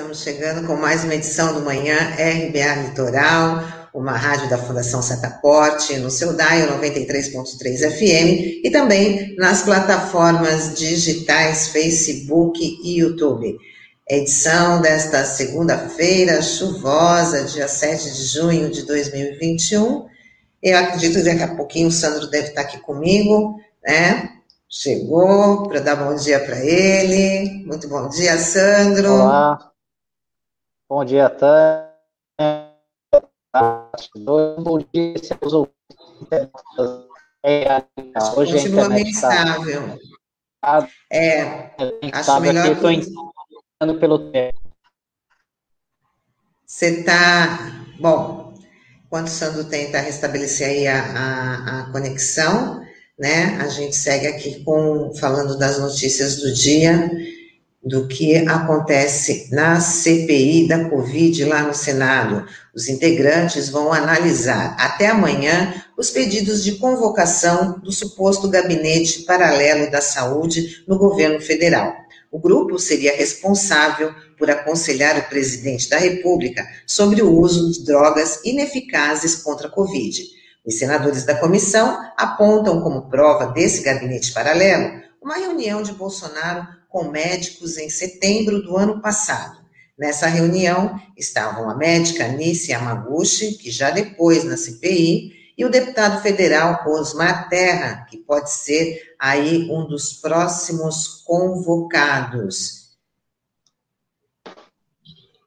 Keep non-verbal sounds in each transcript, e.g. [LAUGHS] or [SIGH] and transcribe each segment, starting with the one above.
estamos chegando com mais uma edição do Manhã RBA Litoral, uma rádio da Fundação Setaporte, no seu DAIO 93.3 FM e também nas plataformas digitais Facebook e YouTube. Edição desta segunda-feira chuvosa, dia 7 de junho de 2021. Eu acredito que daqui a pouquinho o Sandro deve estar aqui comigo, né? Chegou para dar bom dia para ele. Muito bom dia, Sandro. Olá. Bom dia, Tânia. Bom dia, seus ouvintes. É, hoje Continua meio instável. Tá... É, acho melhor... Aqui, estou entrando pelo tempo. Você está... Bom, enquanto o Sandro tenta restabelecer aí a, a, a conexão né? A gente segue aqui com falando das notícias do dia, do que acontece na CPI da Covid lá no Senado. Os integrantes vão analisar até amanhã os pedidos de convocação do suposto gabinete paralelo da saúde no governo federal. O grupo seria responsável por aconselhar o presidente da República sobre o uso de drogas ineficazes contra a Covid. Os senadores da comissão apontam como prova desse gabinete paralelo uma reunião de Bolsonaro com médicos em setembro do ano passado. Nessa reunião estavam a médica Anice Yamaguchi, que já depois na CPI, e o deputado federal Osmar Terra, que pode ser aí um dos próximos convocados.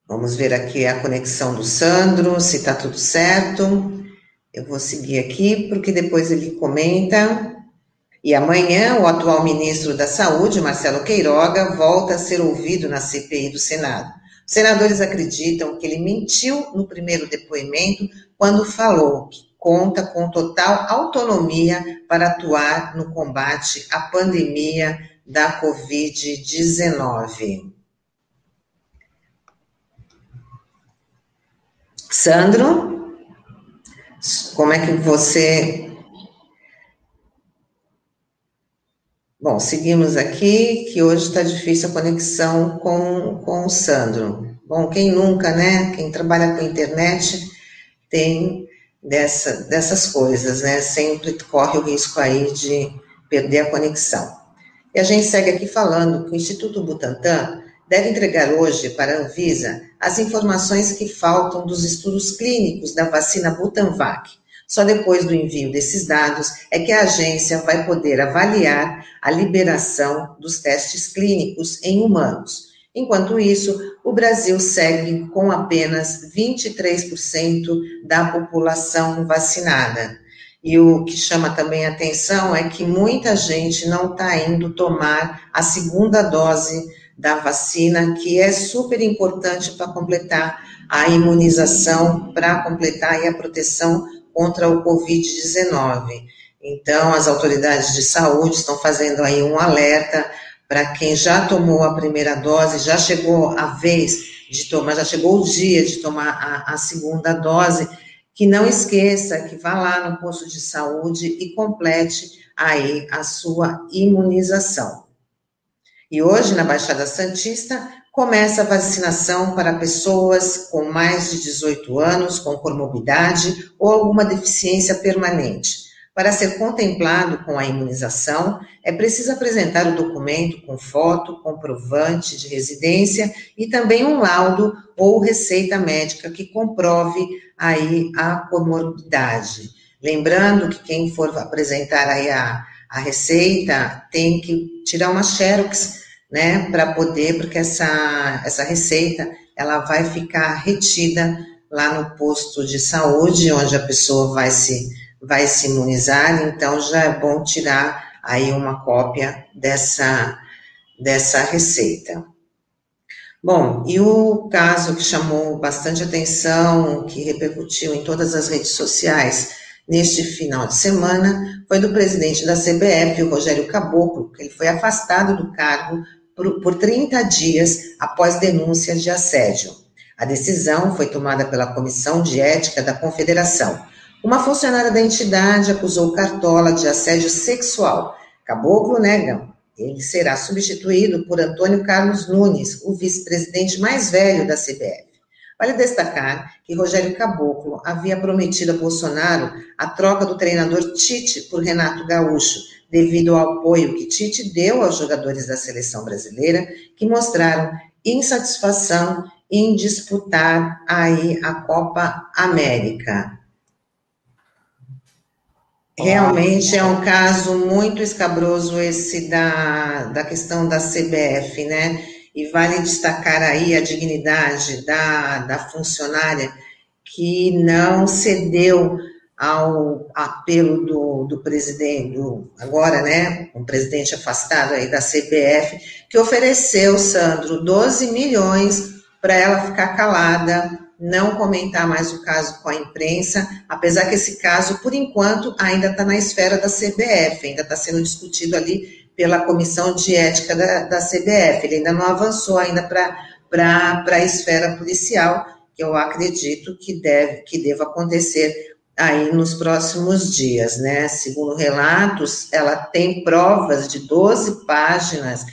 Vamos ver aqui a conexão do Sandro, se está tudo certo. Eu vou seguir aqui, porque depois ele comenta. E amanhã, o atual ministro da Saúde, Marcelo Queiroga, volta a ser ouvido na CPI do Senado. Os senadores acreditam que ele mentiu no primeiro depoimento quando falou que conta com total autonomia para atuar no combate à pandemia da Covid-19. Sandro? Como é que você. Bom, seguimos aqui, que hoje está difícil a conexão com, com o Sandro. Bom, quem nunca, né? Quem trabalha com internet tem dessa, dessas coisas, né? Sempre corre o risco aí de perder a conexão. E a gente segue aqui falando que o Instituto Butantan deve entregar hoje para a Anvisa as informações que faltam dos estudos clínicos da vacina Butanvac. Só depois do envio desses dados é que a agência vai poder avaliar a liberação dos testes clínicos em humanos. Enquanto isso, o Brasil segue com apenas 23% da população vacinada. E o que chama também atenção é que muita gente não está indo tomar a segunda dose da vacina, que é super importante para completar a imunização, para completar a proteção contra o Covid-19. Então, as autoridades de saúde estão fazendo aí um alerta para quem já tomou a primeira dose, já chegou a vez de tomar, já chegou o dia de tomar a, a segunda dose, que não esqueça que vá lá no posto de saúde e complete aí a sua imunização. E hoje, na Baixada Santista, começa a vacinação para pessoas com mais de 18 anos, com comorbidade ou alguma deficiência permanente. Para ser contemplado com a imunização, é preciso apresentar o documento com foto, comprovante de residência e também um laudo ou receita médica que comprove aí a comorbidade. Lembrando que quem for apresentar aí a, a receita tem que tirar uma xerox né, para poder, porque essa, essa receita, ela vai ficar retida lá no posto de saúde, onde a pessoa vai se, vai se imunizar, então já é bom tirar aí uma cópia dessa, dessa receita. Bom, e o caso que chamou bastante atenção, que repercutiu em todas as redes sociais neste final de semana, foi do presidente da CBF, o Rogério Caboclo, que ele foi afastado do cargo por, por 30 dias após denúncias de assédio. A decisão foi tomada pela Comissão de Ética da Confederação. Uma funcionária da entidade acusou Cartola de assédio sexual. Caboclo nega, Ele será substituído por Antônio Carlos Nunes, o vice-presidente mais velho da CBF. Vale destacar que Rogério Caboclo havia prometido a Bolsonaro a troca do treinador Tite por Renato Gaúcho, devido ao apoio que Tite deu aos jogadores da seleção brasileira, que mostraram insatisfação em disputar aí a Copa América. Realmente é um caso muito escabroso esse da, da questão da CBF, né? E vale destacar aí a dignidade da, da funcionária que não cedeu ao apelo do, do presidente, do, agora, né, um presidente afastado aí da CBF, que ofereceu, Sandro, 12 milhões para ela ficar calada não comentar mais o caso com a imprensa, apesar que esse caso, por enquanto, ainda está na esfera da CBF, ainda está sendo discutido ali pela Comissão de Ética da, da CBF, ele ainda não avançou ainda para a esfera policial, que eu acredito que deve que deva acontecer aí nos próximos dias, né? Segundo relatos, ela tem provas de 12 páginas,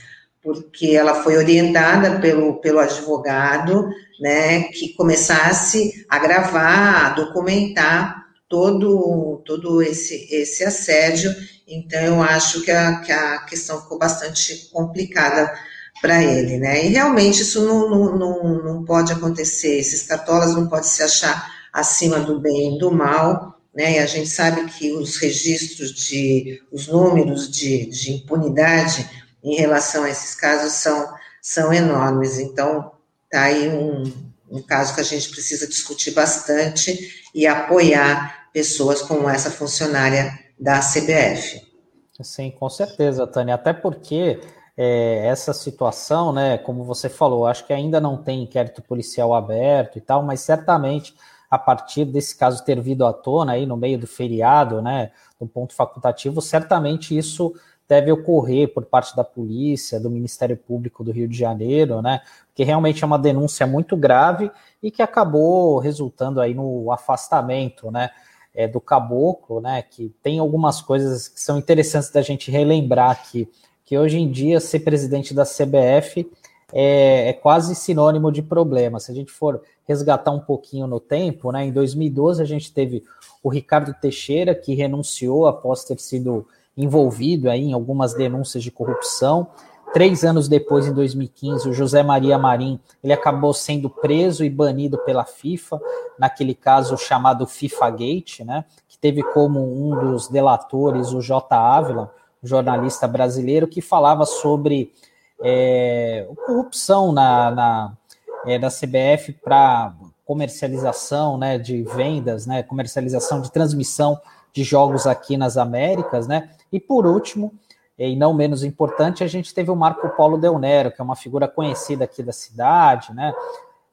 porque ela foi orientada pelo, pelo advogado né, que começasse a gravar, a documentar todo, todo esse, esse assédio. Então, eu acho que a, que a questão ficou bastante complicada para ele, né? E realmente isso não, não, não, não pode acontecer, esses cartolas não podem se achar acima do bem e do mal, né? E a gente sabe que os registros de, os números de, de impunidade em relação a esses casos são, são enormes. Então, Está aí um, um caso que a gente precisa discutir bastante e apoiar pessoas como essa funcionária da CBF. Sim, com certeza, Tânia. Até porque é, essa situação, né, como você falou, acho que ainda não tem inquérito policial aberto e tal, mas certamente a partir desse caso ter vindo à tona aí no meio do feriado, né, do ponto facultativo, certamente isso deve ocorrer por parte da polícia, do Ministério Público do Rio de Janeiro, né? Porque realmente é uma denúncia muito grave e que acabou resultando aí no afastamento, né? É, do caboclo, né? Que tem algumas coisas que são interessantes da gente relembrar aqui, que hoje em dia ser presidente da CBF é, é, quase sinônimo de problema. Se a gente for resgatar um pouquinho no tempo, né? Em 2012 a gente teve o Ricardo Teixeira que renunciou após ter sido envolvido aí em algumas denúncias de corrupção. Três anos depois, em 2015, o José Maria Marim ele acabou sendo preso e banido pela FIFA, naquele caso chamado FIFA Gate, né, que teve como um dos delatores o J. Ávila, jornalista brasileiro, que falava sobre é, corrupção na, na, é, da CBF para comercialização né, de vendas, né, comercialização de transmissão de jogos aqui nas Américas, né? E por último, e não menos importante, a gente teve o Marco Paulo Del Nero, que é uma figura conhecida aqui da cidade, né?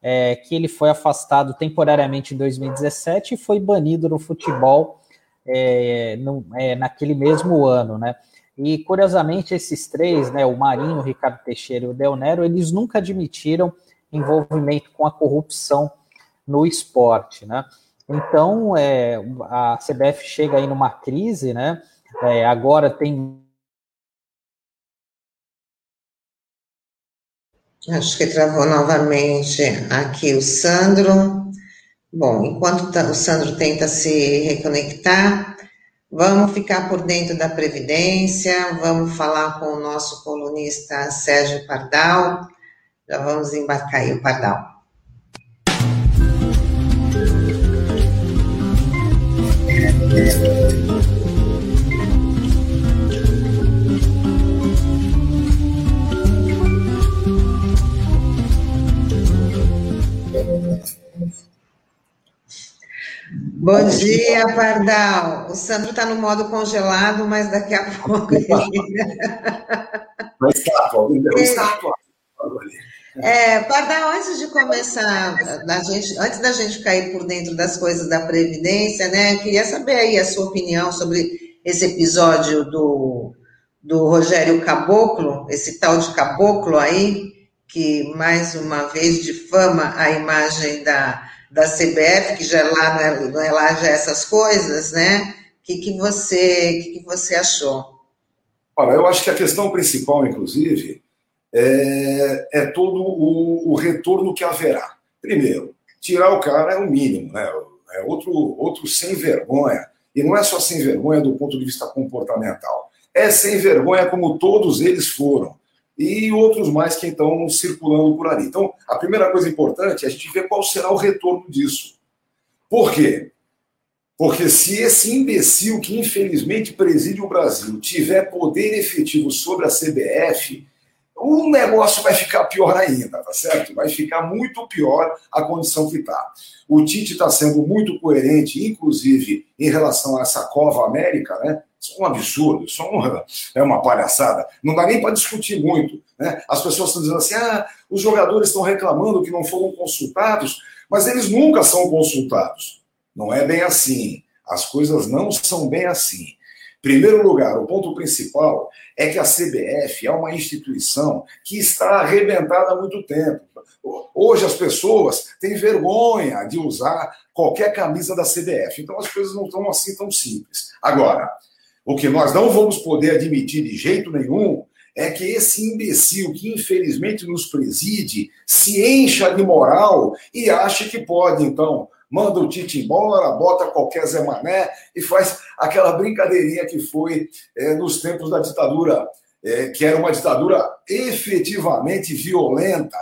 É, que ele foi afastado temporariamente em 2017 e foi banido no futebol é, no, é, naquele mesmo ano, né? E curiosamente, esses três, né, o Marinho, o Ricardo Teixeira e o Del Nero, eles nunca admitiram envolvimento com a corrupção no esporte, né? Então, é, a CBF chega aí numa crise, né? É, agora tem. Acho que travou novamente aqui o Sandro. Bom, enquanto tá, o Sandro tenta se reconectar, vamos ficar por dentro da Previdência, vamos falar com o nosso colunista Sérgio Pardal. Já vamos embarcar aí o Pardal. Bom dia, Pardal. O Sandro está no modo congelado, mas daqui a pouco ele. Mas está, está. É, Pardal, antes de começar, gente, antes da gente cair por dentro das coisas da Previdência, né, queria saber aí a sua opinião sobre esse episódio do, do Rogério Caboclo, esse tal de Caboclo aí, que mais uma vez difama a imagem da, da CBF, que já é lá, não é lá já essas coisas, né? O que, que, você, que, que você achou? Olha, eu acho que a questão principal, inclusive, é, é todo o, o, retorno que haverá. Primeiro, tirar o cara é o mínimo, né? É outro, outro sem vergonha. E não é só sem vergonha do ponto de vista comportamental. É sem vergonha como todos eles foram. E outros mais que estão circulando por ali. Então, a primeira coisa importante é a gente ver qual será o retorno disso. Por quê? Porque se esse imbecil que infelizmente preside o Brasil tiver poder efetivo sobre a CBF, o negócio vai ficar pior ainda, tá certo? Vai ficar muito pior a condição que está. O Tite está sendo muito coerente, inclusive em relação a essa Cova América, né? Isso é um absurdo, isso é uma, é uma palhaçada. Não dá nem para discutir muito. Né? As pessoas estão dizendo assim: ah, os jogadores estão reclamando que não foram consultados, mas eles nunca são consultados. Não é bem assim. As coisas não são bem assim. Primeiro lugar, o ponto principal é que a CBF é uma instituição que está arrebentada há muito tempo. Hoje as pessoas têm vergonha de usar qualquer camisa da CBF. Então as coisas não estão assim tão simples. Agora, o que nós não vamos poder admitir de jeito nenhum é que esse imbecil que infelizmente nos preside se encha de moral e ache que pode, então, manda o Tite embora, bota qualquer Zé Mané e faz aquela brincadeirinha que foi é, nos tempos da ditadura, é, que era uma ditadura efetivamente violenta,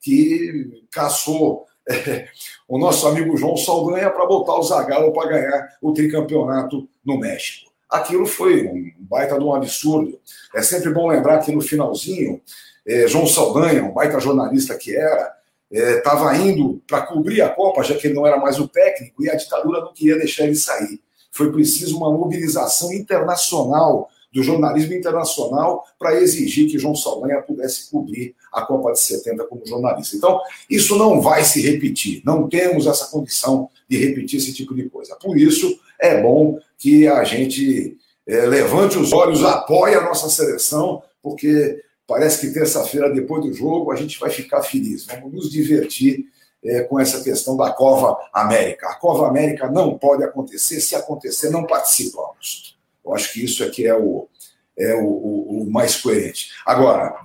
que caçou é, o nosso amigo João Saldanha para botar o Zagallo para ganhar o tricampeonato no México. Aquilo foi um baita de um absurdo. É sempre bom lembrar que no finalzinho, é, João Saldanha, um baita jornalista que era, estava é, indo para cobrir a Copa, já que ele não era mais o técnico, e a ditadura não queria deixar ele sair. Foi preciso uma mobilização internacional, do jornalismo internacional, para exigir que João Saldanha pudesse cobrir a Copa de 70 como jornalista. Então, isso não vai se repetir, não temos essa condição de repetir esse tipo de coisa. Por isso, é bom que a gente é, levante os olhos, apoie a nossa seleção, porque Parece que terça-feira, depois do jogo, a gente vai ficar feliz. Vamos nos divertir é, com essa questão da Cova América. A Cova América não pode acontecer, se acontecer, não participamos. Eu acho que isso aqui é o, é o, o, o mais coerente. Agora,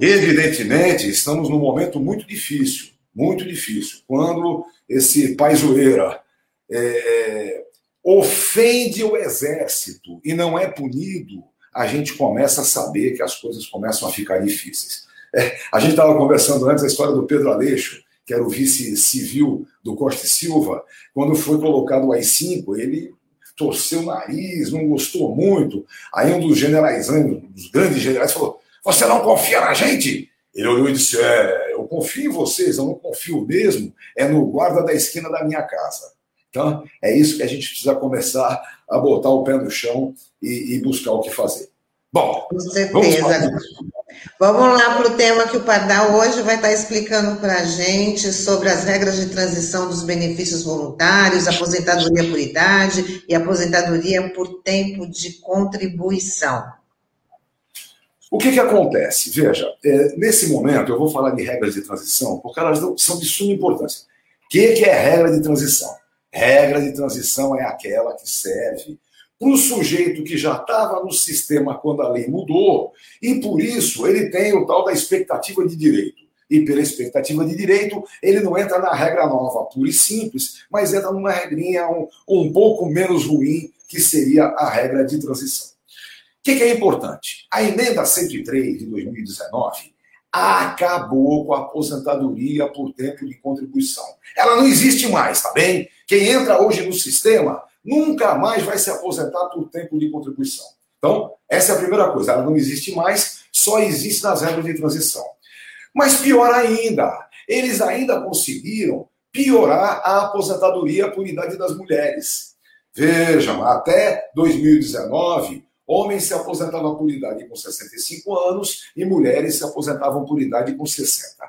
evidentemente, estamos num momento muito difícil, muito difícil, quando esse paisoeira é, é, ofende o exército e não é punido a gente começa a saber que as coisas começam a ficar difíceis. É, a gente estava conversando antes a história do Pedro Aleixo, que era o vice civil do Costa Silva, quando foi colocado o AI-5, ele torceu o nariz, não gostou muito. Aí um dos generais, um dos grandes generais, falou: Você não confia na gente? Ele olhou e disse: É, eu confio em vocês, eu não confio mesmo, é no guarda da esquina da minha casa. Então, é isso que a gente precisa começar a botar o pé no chão e, e buscar o que fazer. Bom, com certeza. Vamos, lá para o tema que o Pardal hoje vai estar explicando para a gente sobre as regras de transição dos benefícios voluntários, aposentadoria por idade e aposentadoria por tempo de contribuição. O que, que acontece? Veja, é, nesse momento eu vou falar de regras de transição, porque elas são de suma importância. O que, que é regra de transição? Regra de transição é aquela que serve para o sujeito que já estava no sistema quando a lei mudou, e por isso ele tem o tal da expectativa de direito. E pela expectativa de direito, ele não entra na regra nova, pura e simples, mas entra numa regrinha um, um pouco menos ruim, que seria a regra de transição. O que, que é importante? A emenda 103 de 2019 acabou com a aposentadoria por tempo de contribuição. Ela não existe mais, tá bem? Quem entra hoje no sistema nunca mais vai se aposentar por tempo de contribuição. Então, essa é a primeira coisa. Ela não existe mais, só existe nas regras de transição. Mas pior ainda, eles ainda conseguiram piorar a aposentadoria por idade das mulheres. Vejam, até 2019, homens se aposentavam por idade com 65 anos e mulheres se aposentavam por idade com 60.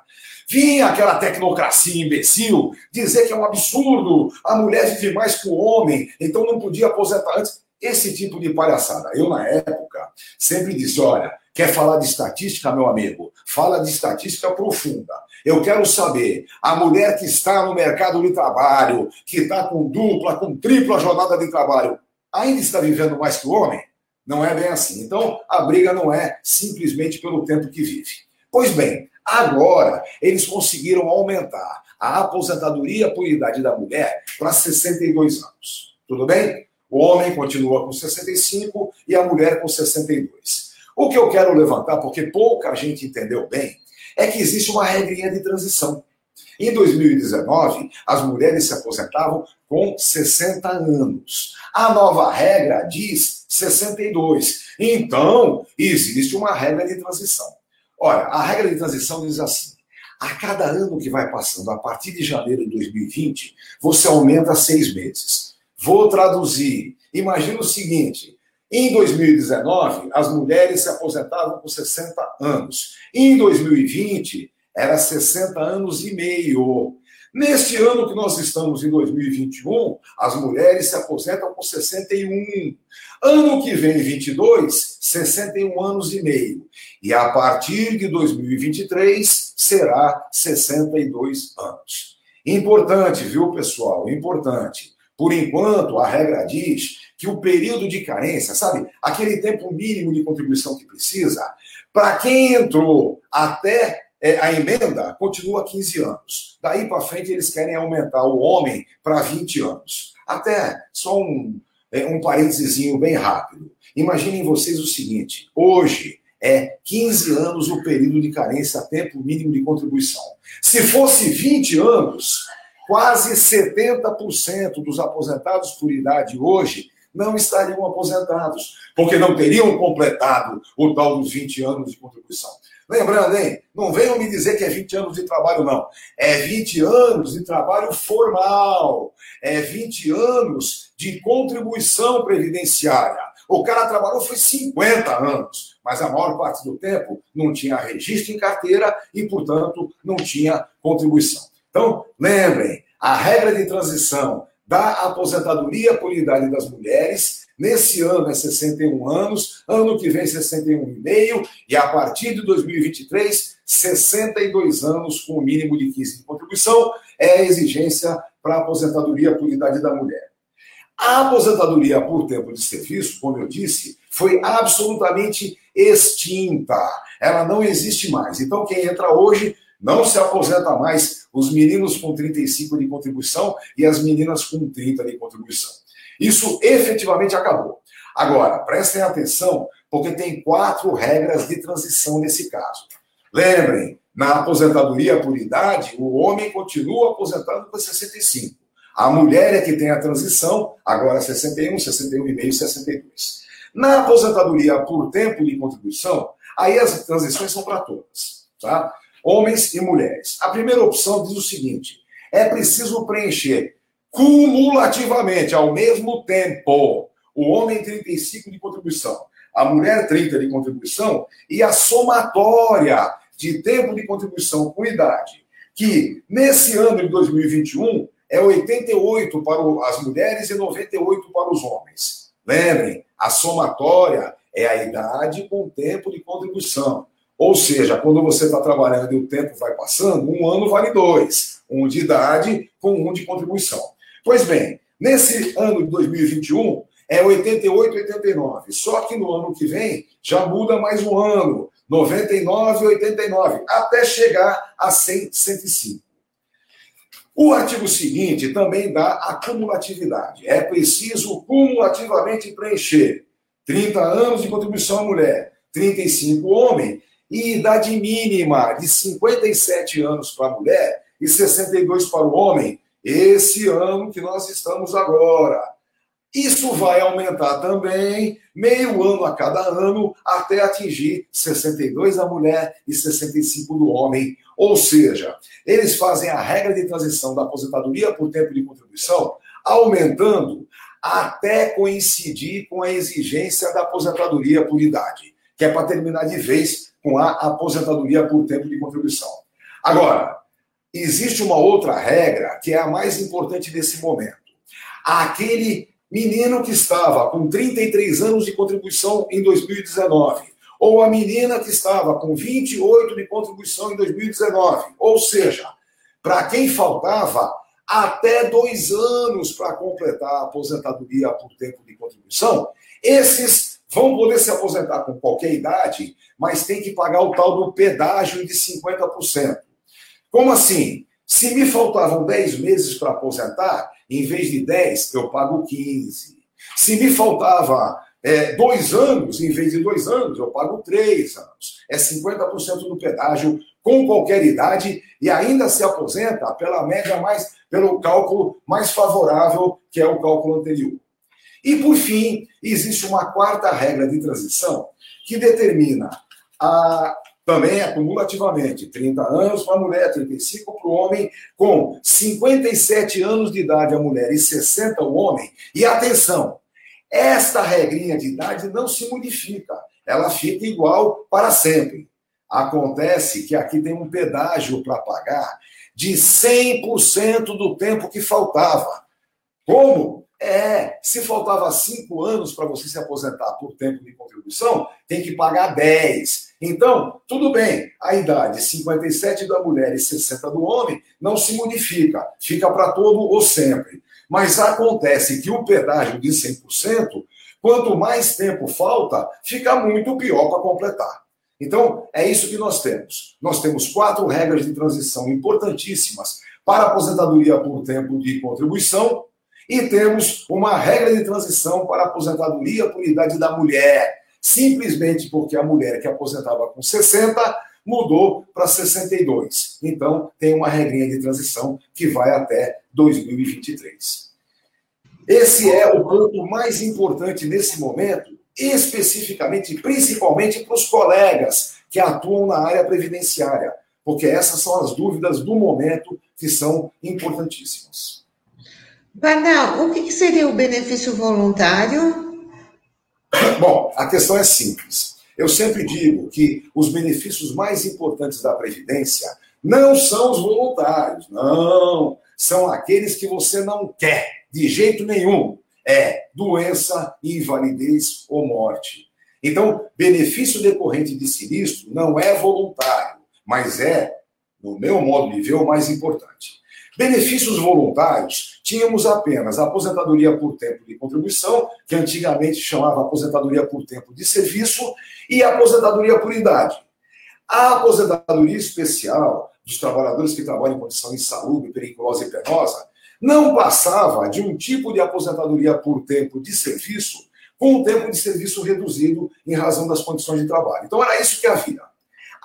Vinha aquela tecnocracia imbecil dizer que é um absurdo, a mulher vive mais que o homem, então não podia aposentar antes. Esse tipo de palhaçada. Eu, na época, sempre disse: olha, quer falar de estatística, meu amigo? Fala de estatística profunda. Eu quero saber, a mulher que está no mercado de trabalho, que está com dupla, com tripla jornada de trabalho, ainda está vivendo mais que o homem? Não é bem assim. Então, a briga não é simplesmente pelo tempo que vive. Pois bem, agora eles conseguiram aumentar a aposentadoria por idade da mulher para 62 anos. Tudo bem? O homem continua com 65 e a mulher com 62. O que eu quero levantar, porque pouca gente entendeu bem, é que existe uma regrinha de transição. Em 2019, as mulheres se aposentavam com 60 anos. A nova regra diz 62. Então, existe uma regra de transição. Olha, a regra de transição diz assim: a cada ano que vai passando, a partir de janeiro de 2020, você aumenta seis meses. Vou traduzir. Imagina o seguinte: em 2019, as mulheres se aposentavam com 60 anos. Em 2020, era 60 anos e meio. Neste ano que nós estamos, em 2021, as mulheres se aposentam com 61. Ano que vem, 22, 61 anos e meio. E a partir de 2023, será 62 anos. Importante, viu, pessoal? Importante. Por enquanto, a regra diz que o período de carência, sabe, aquele tempo mínimo de contribuição que precisa, para quem entrou até é, a emenda, continua 15 anos. Daí para frente, eles querem aumentar o homem para 20 anos. Até só um, é, um parênteses bem rápido. Imaginem vocês o seguinte: hoje é 15 anos o período de carência, tempo mínimo de contribuição. Se fosse 20 anos, quase 70% dos aposentados por idade hoje não estariam aposentados, porque não teriam completado o tal dos 20 anos de contribuição. Lembrando, hein? Não venham me dizer que é 20 anos de trabalho, não. É 20 anos de trabalho formal. É 20 anos de contribuição previdenciária. O cara trabalhou foi 50 anos, mas a maior parte do tempo não tinha registro em carteira e, portanto, não tinha contribuição. Então, lembrem, a regra de transição da aposentadoria por idade das mulheres. Nesse ano é 61 anos, ano que vem 61,5 e a partir de 2023, 62 anos com o mínimo de 15 de contribuição é a exigência para a aposentadoria por idade da mulher. A aposentadoria por tempo de serviço, como eu disse, foi absolutamente extinta. Ela não existe mais. Então, quem entra hoje não se aposenta mais os meninos com 35 de contribuição e as meninas com 30 de contribuição. Isso efetivamente acabou. Agora, prestem atenção, porque tem quatro regras de transição nesse caso. Lembrem, na aposentadoria por idade, o homem continua aposentado com 65. A mulher é que tem a transição, agora 61, 61,5, 62. Na aposentadoria por tempo de contribuição, aí as transições são para todas. Tá? homens e mulheres. A primeira opção diz o seguinte: é preciso preencher cumulativamente, ao mesmo tempo, o homem 35 de contribuição, a mulher 30 de contribuição e a somatória de tempo de contribuição com idade, que nesse ano de 2021 é 88 para as mulheres e 98 para os homens. Lembrem, a somatória é a idade com tempo de contribuição. Ou seja, quando você está trabalhando e o tempo vai passando, um ano vale dois. Um de idade com um de contribuição. Pois bem, nesse ano de 2021, é 88, 89. Só que no ano que vem já muda mais um ano. 99, 89, até chegar a 100, 105. O artigo seguinte também dá a cumulatividade. É preciso cumulativamente preencher 30 anos de contribuição à mulher, 35 homem e idade mínima de 57 anos para a mulher e 62 para o homem, esse ano que nós estamos agora. Isso vai aumentar também, meio ano a cada ano, até atingir 62 da mulher e 65 do homem. Ou seja, eles fazem a regra de transição da aposentadoria por tempo de contribuição, aumentando até coincidir com a exigência da aposentadoria por idade, que é para terminar de vez com a aposentadoria por tempo de contribuição. Agora, existe uma outra regra que é a mais importante nesse momento. Aquele menino que estava com 33 anos de contribuição em 2019, ou a menina que estava com 28 de contribuição em 2019, ou seja, para quem faltava até dois anos para completar a aposentadoria por tempo de contribuição, esses vão poder se aposentar com qualquer idade, mas tem que pagar o tal do pedágio de 50%. Como assim? Se me faltavam 10 meses para aposentar, em vez de 10, eu pago 15. Se me faltava é, dois anos, em vez de dois anos, eu pago três anos. É 50% do pedágio com qualquer idade e ainda se aposenta pela média mais, pelo cálculo mais favorável, que é o cálculo anterior. E, por fim, existe uma quarta regra de transição que determina a, também acumulativamente 30 anos para a mulher, 35 para o homem, com 57 anos de idade a mulher e 60 o homem. E atenção, esta regrinha de idade não se modifica, ela fica igual para sempre. Acontece que aqui tem um pedágio para pagar de 100% do tempo que faltava. Como? É, se faltava cinco anos para você se aposentar por tempo de contribuição, tem que pagar 10. Então, tudo bem, a idade 57 da mulher e 60 do homem não se modifica, fica para todo ou sempre. Mas acontece que o pedágio de 100%, quanto mais tempo falta, fica muito pior para completar. Então, é isso que nós temos. Nós temos quatro regras de transição importantíssimas para a aposentadoria por tempo de contribuição e temos uma regra de transição para a aposentadoria por idade da mulher, simplesmente porque a mulher que aposentava com 60 mudou para 62. Então, tem uma regrinha de transição que vai até 2023. Esse é o ponto mais importante nesse momento, especificamente, principalmente para os colegas que atuam na área previdenciária, porque essas são as dúvidas do momento que são importantíssimas. Pardal, o que seria o benefício voluntário? Bom, a questão é simples. Eu sempre digo que os benefícios mais importantes da Previdência não são os voluntários, não. São aqueles que você não quer, de jeito nenhum. É doença, invalidez ou morte. Então, benefício decorrente de sinistro não é voluntário, mas é, no meu modo de ver, o mais importante. Benefícios voluntários, tínhamos apenas a aposentadoria por tempo de contribuição, que antigamente chamava aposentadoria por tempo de serviço, e a aposentadoria por idade. A aposentadoria especial dos trabalhadores que trabalham em condição insalubre, periculosa e penosa não passava de um tipo de aposentadoria por tempo de serviço com um tempo de serviço reduzido em razão das condições de trabalho. Então era isso que havia.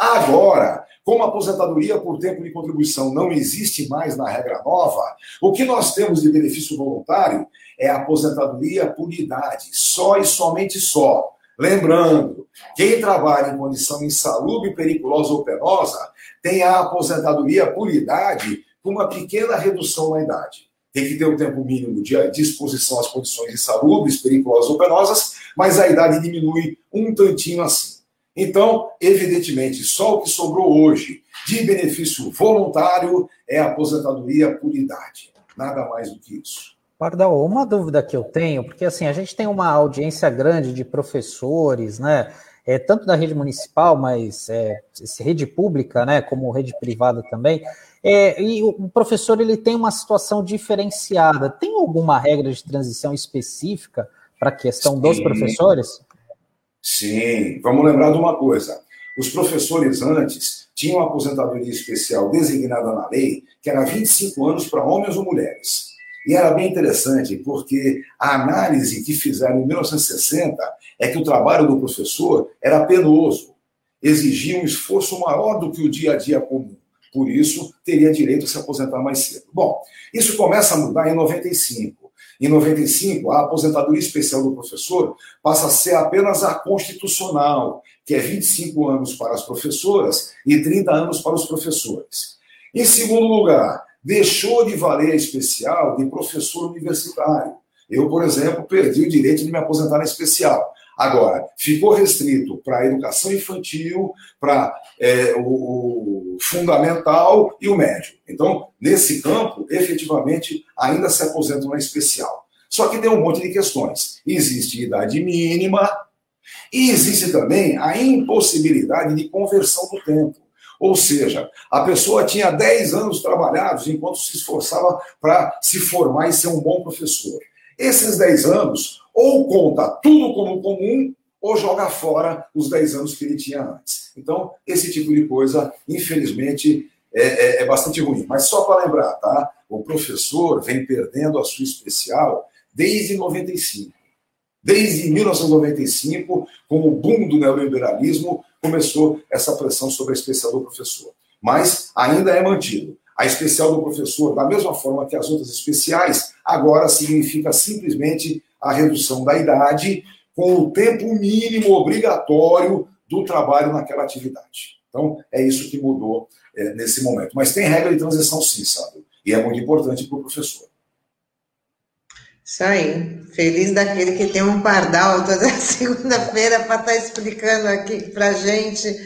Agora, como a aposentadoria por tempo de contribuição não existe mais na regra nova, o que nós temos de benefício voluntário é a aposentadoria por idade, só e somente só. Lembrando, quem trabalha em condição insalubre, periculosa ou penosa tem a aposentadoria por idade com uma pequena redução na idade. Tem que ter um tempo mínimo de disposição às condições insalubres, perigosas ou penosas, mas a idade diminui um tantinho assim. Então, evidentemente, só o que sobrou hoje de benefício voluntário é a aposentadoria por idade. Nada mais do que isso. Pardal, uma dúvida que eu tenho, porque assim, a gente tem uma audiência grande de professores, né? É, tanto da rede municipal, mas é, rede pública, né, como rede privada também. É, e o professor ele tem uma situação diferenciada. Tem alguma regra de transição específica para a questão Sim. dos professores? Sim, vamos lembrar de uma coisa. Os professores antes tinham uma aposentadoria especial designada na lei, que era 25 anos para homens ou mulheres. E era bem interessante, porque a análise que fizeram em 1960 é que o trabalho do professor era penoso, exigia um esforço maior do que o dia a dia comum. Por isso, teria direito a se aposentar mais cedo. Bom, isso começa a mudar em 95. Em 95, a aposentadoria especial do professor passa a ser apenas a constitucional, que é 25 anos para as professoras e 30 anos para os professores. Em segundo lugar, deixou de valer a especial de professor universitário. Eu, por exemplo, perdi o direito de me aposentar na especial. Agora, ficou restrito para a educação infantil, para é, o, fundamental e o médio. Então, nesse campo, efetivamente, ainda se aposentam na especial. Só que tem um monte de questões. Existe idade mínima e existe também a impossibilidade de conversão do tempo. Ou seja, a pessoa tinha 10 anos trabalhados enquanto se esforçava para se formar e ser um bom professor. Esses 10 anos ou conta tudo como comum, ou joga fora os 10 anos que ele tinha antes. Então, esse tipo de coisa, infelizmente, é, é, é bastante ruim. Mas só para lembrar, tá? O professor vem perdendo a sua especial desde 95. Desde 1995, com o boom do neoliberalismo, começou essa pressão sobre a especial do professor. Mas ainda é mantido. A especial do professor, da mesma forma que as outras especiais, agora significa simplesmente a redução da idade com o tempo mínimo obrigatório do trabalho naquela atividade. Então, é isso que mudou é, nesse momento. Mas tem regra de transição, sim, sabe? E é muito importante para o professor. Isso aí. Feliz daquele que tem um pardal toda [LAUGHS] segunda-feira para estar tá explicando aqui para gente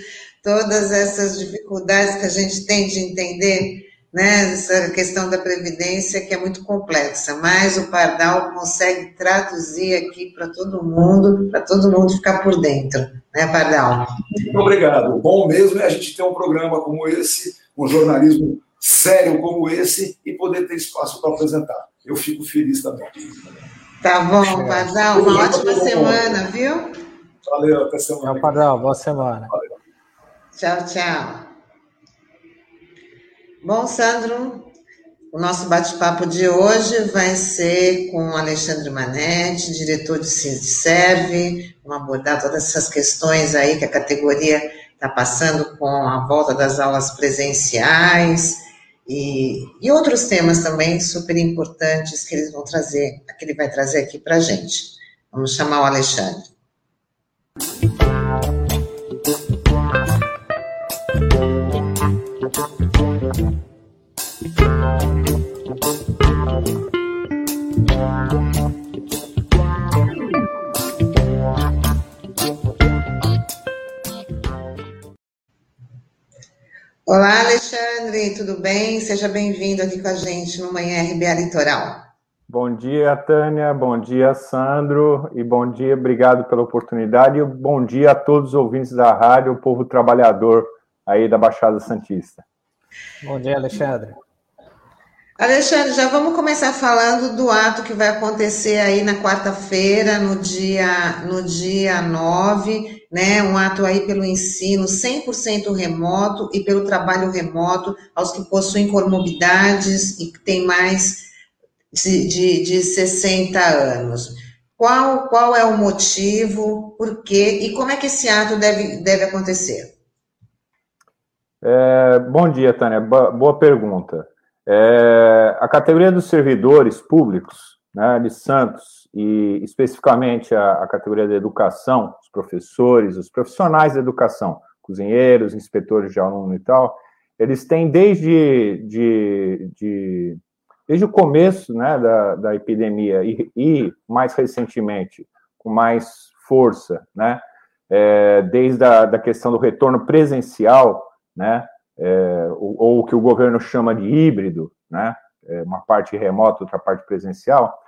todas essas dificuldades que a gente tem de entender né, essa questão da previdência que é muito complexa, mas o Pardal consegue traduzir aqui para todo mundo, para todo mundo ficar por dentro, né, Pardal? Muito obrigado. Bom mesmo é a gente ter um programa como esse, um jornalismo sério como esse e poder ter espaço para apresentar. Eu fico feliz também. Tá bom, Pardal, uma ótima semana, viu? Valeu, até semana. Tchau, Pardal, boa semana. Valeu. Tchau, tchau. Bom, Sandro, o nosso bate-papo de hoje vai ser com Alexandre Manetti, diretor de Serve, vamos abordar todas essas questões aí que a categoria está passando com a volta das aulas presenciais e, e outros temas também super importantes que eles vão trazer, que ele vai trazer aqui para a gente. Vamos chamar o Alexandre. Olá, Alexandre, tudo bem? Seja bem-vindo aqui com a gente no Manhã RBA Litoral. Bom dia, Tânia, bom dia, Sandro, e bom dia, obrigado pela oportunidade, e bom dia a todos os ouvintes da rádio, o povo trabalhador aí da Baixada Santista. Bom dia, Alexandre. Alexandre, já vamos começar falando do ato que vai acontecer aí na quarta-feira, no dia, no dia 9, né? Um ato aí pelo ensino 100% remoto e pelo trabalho remoto aos que possuem comorbidades e que têm mais de, de, de 60 anos. Qual, qual é o motivo, por quê e como é que esse ato deve, deve acontecer? É, bom dia, Tânia. Boa pergunta. É, a categoria dos servidores públicos né, de Santos, e especificamente a, a, categoria da educação, os professores, os profissionais da educação, cozinheiros, inspetores de aluno e tal, eles têm desde, de, de, desde o começo né, da, da epidemia e, e, mais recentemente, com mais força, né, é, desde a da questão do retorno presencial, né, é, ou, ou, o que o governo chama de híbrido, né, é, uma parte remota, outra parte presencial,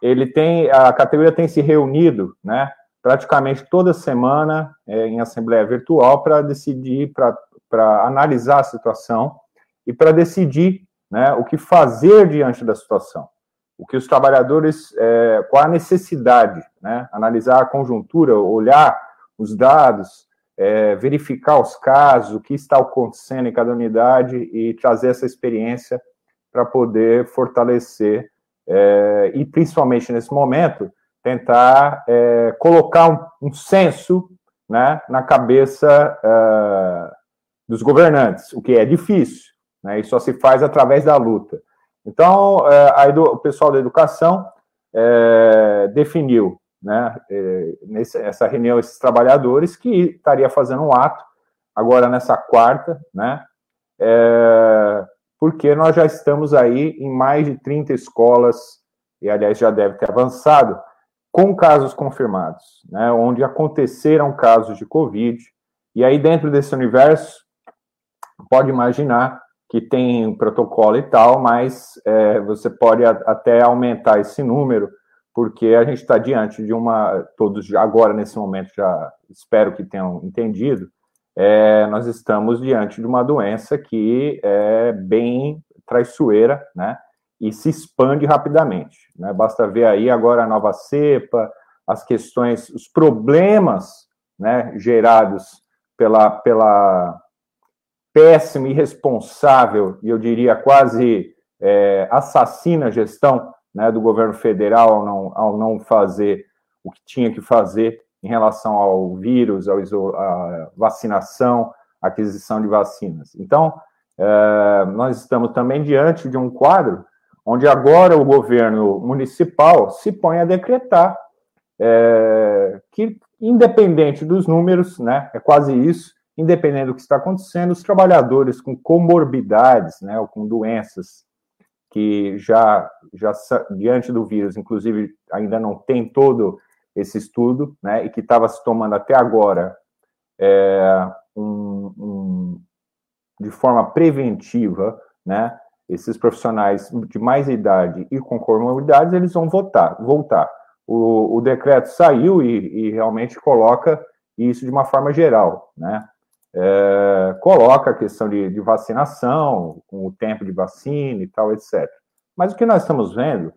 ele tem, a categoria tem se reunido, né, praticamente toda semana é, em assembleia virtual para decidir, para analisar a situação e para decidir, né, o que fazer diante da situação, o que os trabalhadores, é, qual a necessidade, né, analisar a conjuntura, olhar os dados, é, verificar os casos, o que está acontecendo em cada unidade e trazer essa experiência para poder fortalecer é, e, principalmente nesse momento, tentar é, colocar um, um, senso né, na cabeça é, dos governantes, o que é difícil, né, e só se faz através da luta. Então, é, o pessoal da educação é, definiu né, é, nessa reunião, esses trabalhadores, que estaria fazendo um ato agora nessa quarta, né, é, porque nós já estamos aí em mais de 30 escolas, e aliás já deve ter avançado, com casos confirmados, né, onde aconteceram casos de Covid, e aí dentro desse universo, pode imaginar que tem protocolo e tal, mas é, você pode até aumentar esse número porque a gente está diante de uma, todos agora nesse momento já espero que tenham entendido, é, nós estamos diante de uma doença que é bem traiçoeira, né? E se expande rapidamente. Né? Basta ver aí agora a nova cepa, as questões, os problemas né, gerados pela, pela péssima, irresponsável, e eu diria quase é, assassina gestão né, do governo federal ao não, ao não fazer o que tinha que fazer em relação ao vírus, ao, à vacinação, aquisição de vacinas. Então, é, nós estamos também diante de um quadro onde agora o governo municipal se põe a decretar é, que, independente dos números, né, é quase isso, independente do que está acontecendo, os trabalhadores com comorbidades, né, ou com doenças que já, já diante do vírus, inclusive ainda não tem todo esse estudo, né, e que estava se tomando até agora é, um, um, de forma preventiva, né, esses profissionais de mais idade e com comorbidades, eles vão votar, voltar. O, o decreto saiu e, e, realmente coloca isso de uma forma geral, né? É, coloca a questão de, de, vacinação, com o tempo de vacina e tal, etc. Mas o que nós estamos vendo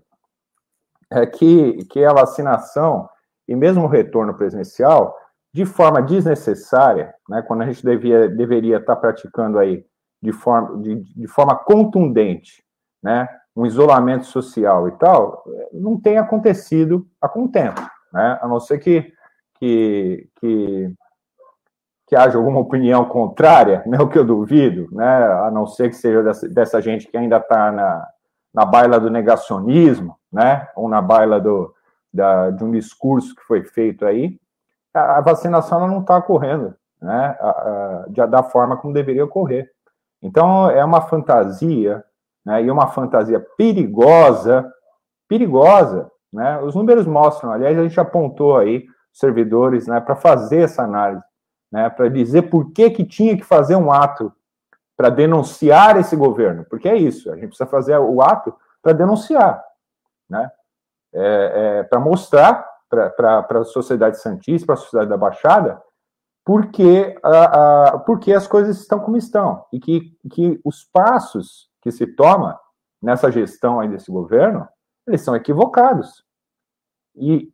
é que, que a vacinação e mesmo o retorno presencial, de forma desnecessária, né, quando a gente devia, deveria estar praticando aí de forma, de, de forma contundente, né, um isolamento social e tal, não tem acontecido há algum tempo, né, a não ser que, que, que, que haja alguma opinião contrária, né, o que eu duvido, né, a não ser que seja dessa, dessa gente que ainda está na, na baila do negacionismo, né, ou na baila do, da, de um discurso que foi feito aí, a, a vacinação não está ocorrendo, né, a, a, da forma como deveria ocorrer. Então, é uma fantasia, né, e uma fantasia perigosa, perigosa, né, os números mostram, aliás, a gente apontou aí servidores, né, para fazer essa análise, né, para dizer por que que tinha que fazer um ato para denunciar esse governo, porque é isso, a gente precisa fazer o ato para denunciar, né, é, é, para mostrar para a sociedade santista, para a sociedade da Baixada, porque, a, a, porque as coisas estão como estão e que, que os passos que se toma nessa gestão aí desse governo, eles são equivocados. E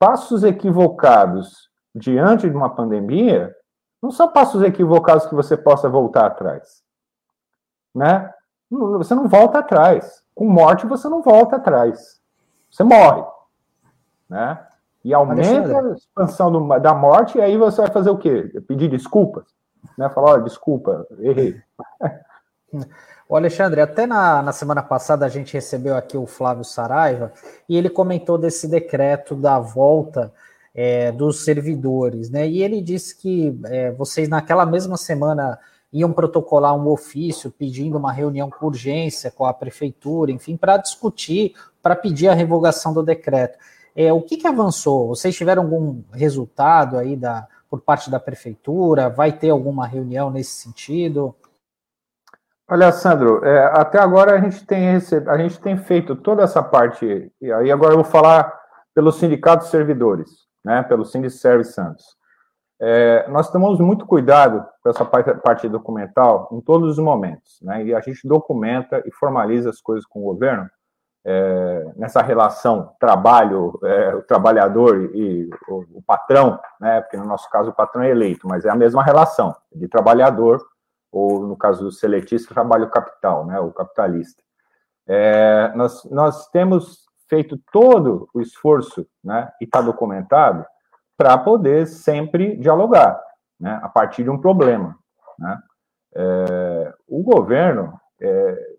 passos equivocados diante de uma pandemia não são passos equivocados que você possa voltar atrás. Né? Você não volta atrás. Com morte, você não volta atrás. Você morre. Né? e aumenta Alexandre. a expansão do, da morte, e aí você vai fazer o quê? Pedir desculpas? Né? Falar, olha, desculpa, errei. [LAUGHS] O Alexandre, até na, na semana passada a gente recebeu aqui o Flávio Saraiva e ele comentou desse decreto da volta é, dos servidores, né? E ele disse que é, vocês naquela mesma semana iam protocolar um ofício pedindo uma reunião com urgência com a prefeitura, enfim, para discutir, para pedir a revogação do decreto. É, o que, que avançou? Vocês tiveram algum resultado aí da, por parte da prefeitura? Vai ter alguma reunião nesse sentido? Olha, Sandro, é, até agora a gente tem receb... a gente tem feito toda essa parte, e aí agora eu vou falar pelo sindicato de servidores, né, pelo Sindicerve Santos. É, nós tomamos muito cuidado com essa parte, parte documental em todos os momentos, né, e a gente documenta e formaliza as coisas com o governo é, nessa relação trabalho, é, o trabalhador e o, o, patrão, né, porque no nosso caso o patrão é eleito, mas é a mesma relação de trabalhador, ou no caso do seletista, trabalho capital, né, o capitalista. É, nós, nós temos feito todo o esforço, né, e está documentado, para poder sempre dialogar, né, a partir de um problema. Né. É, o governo, é,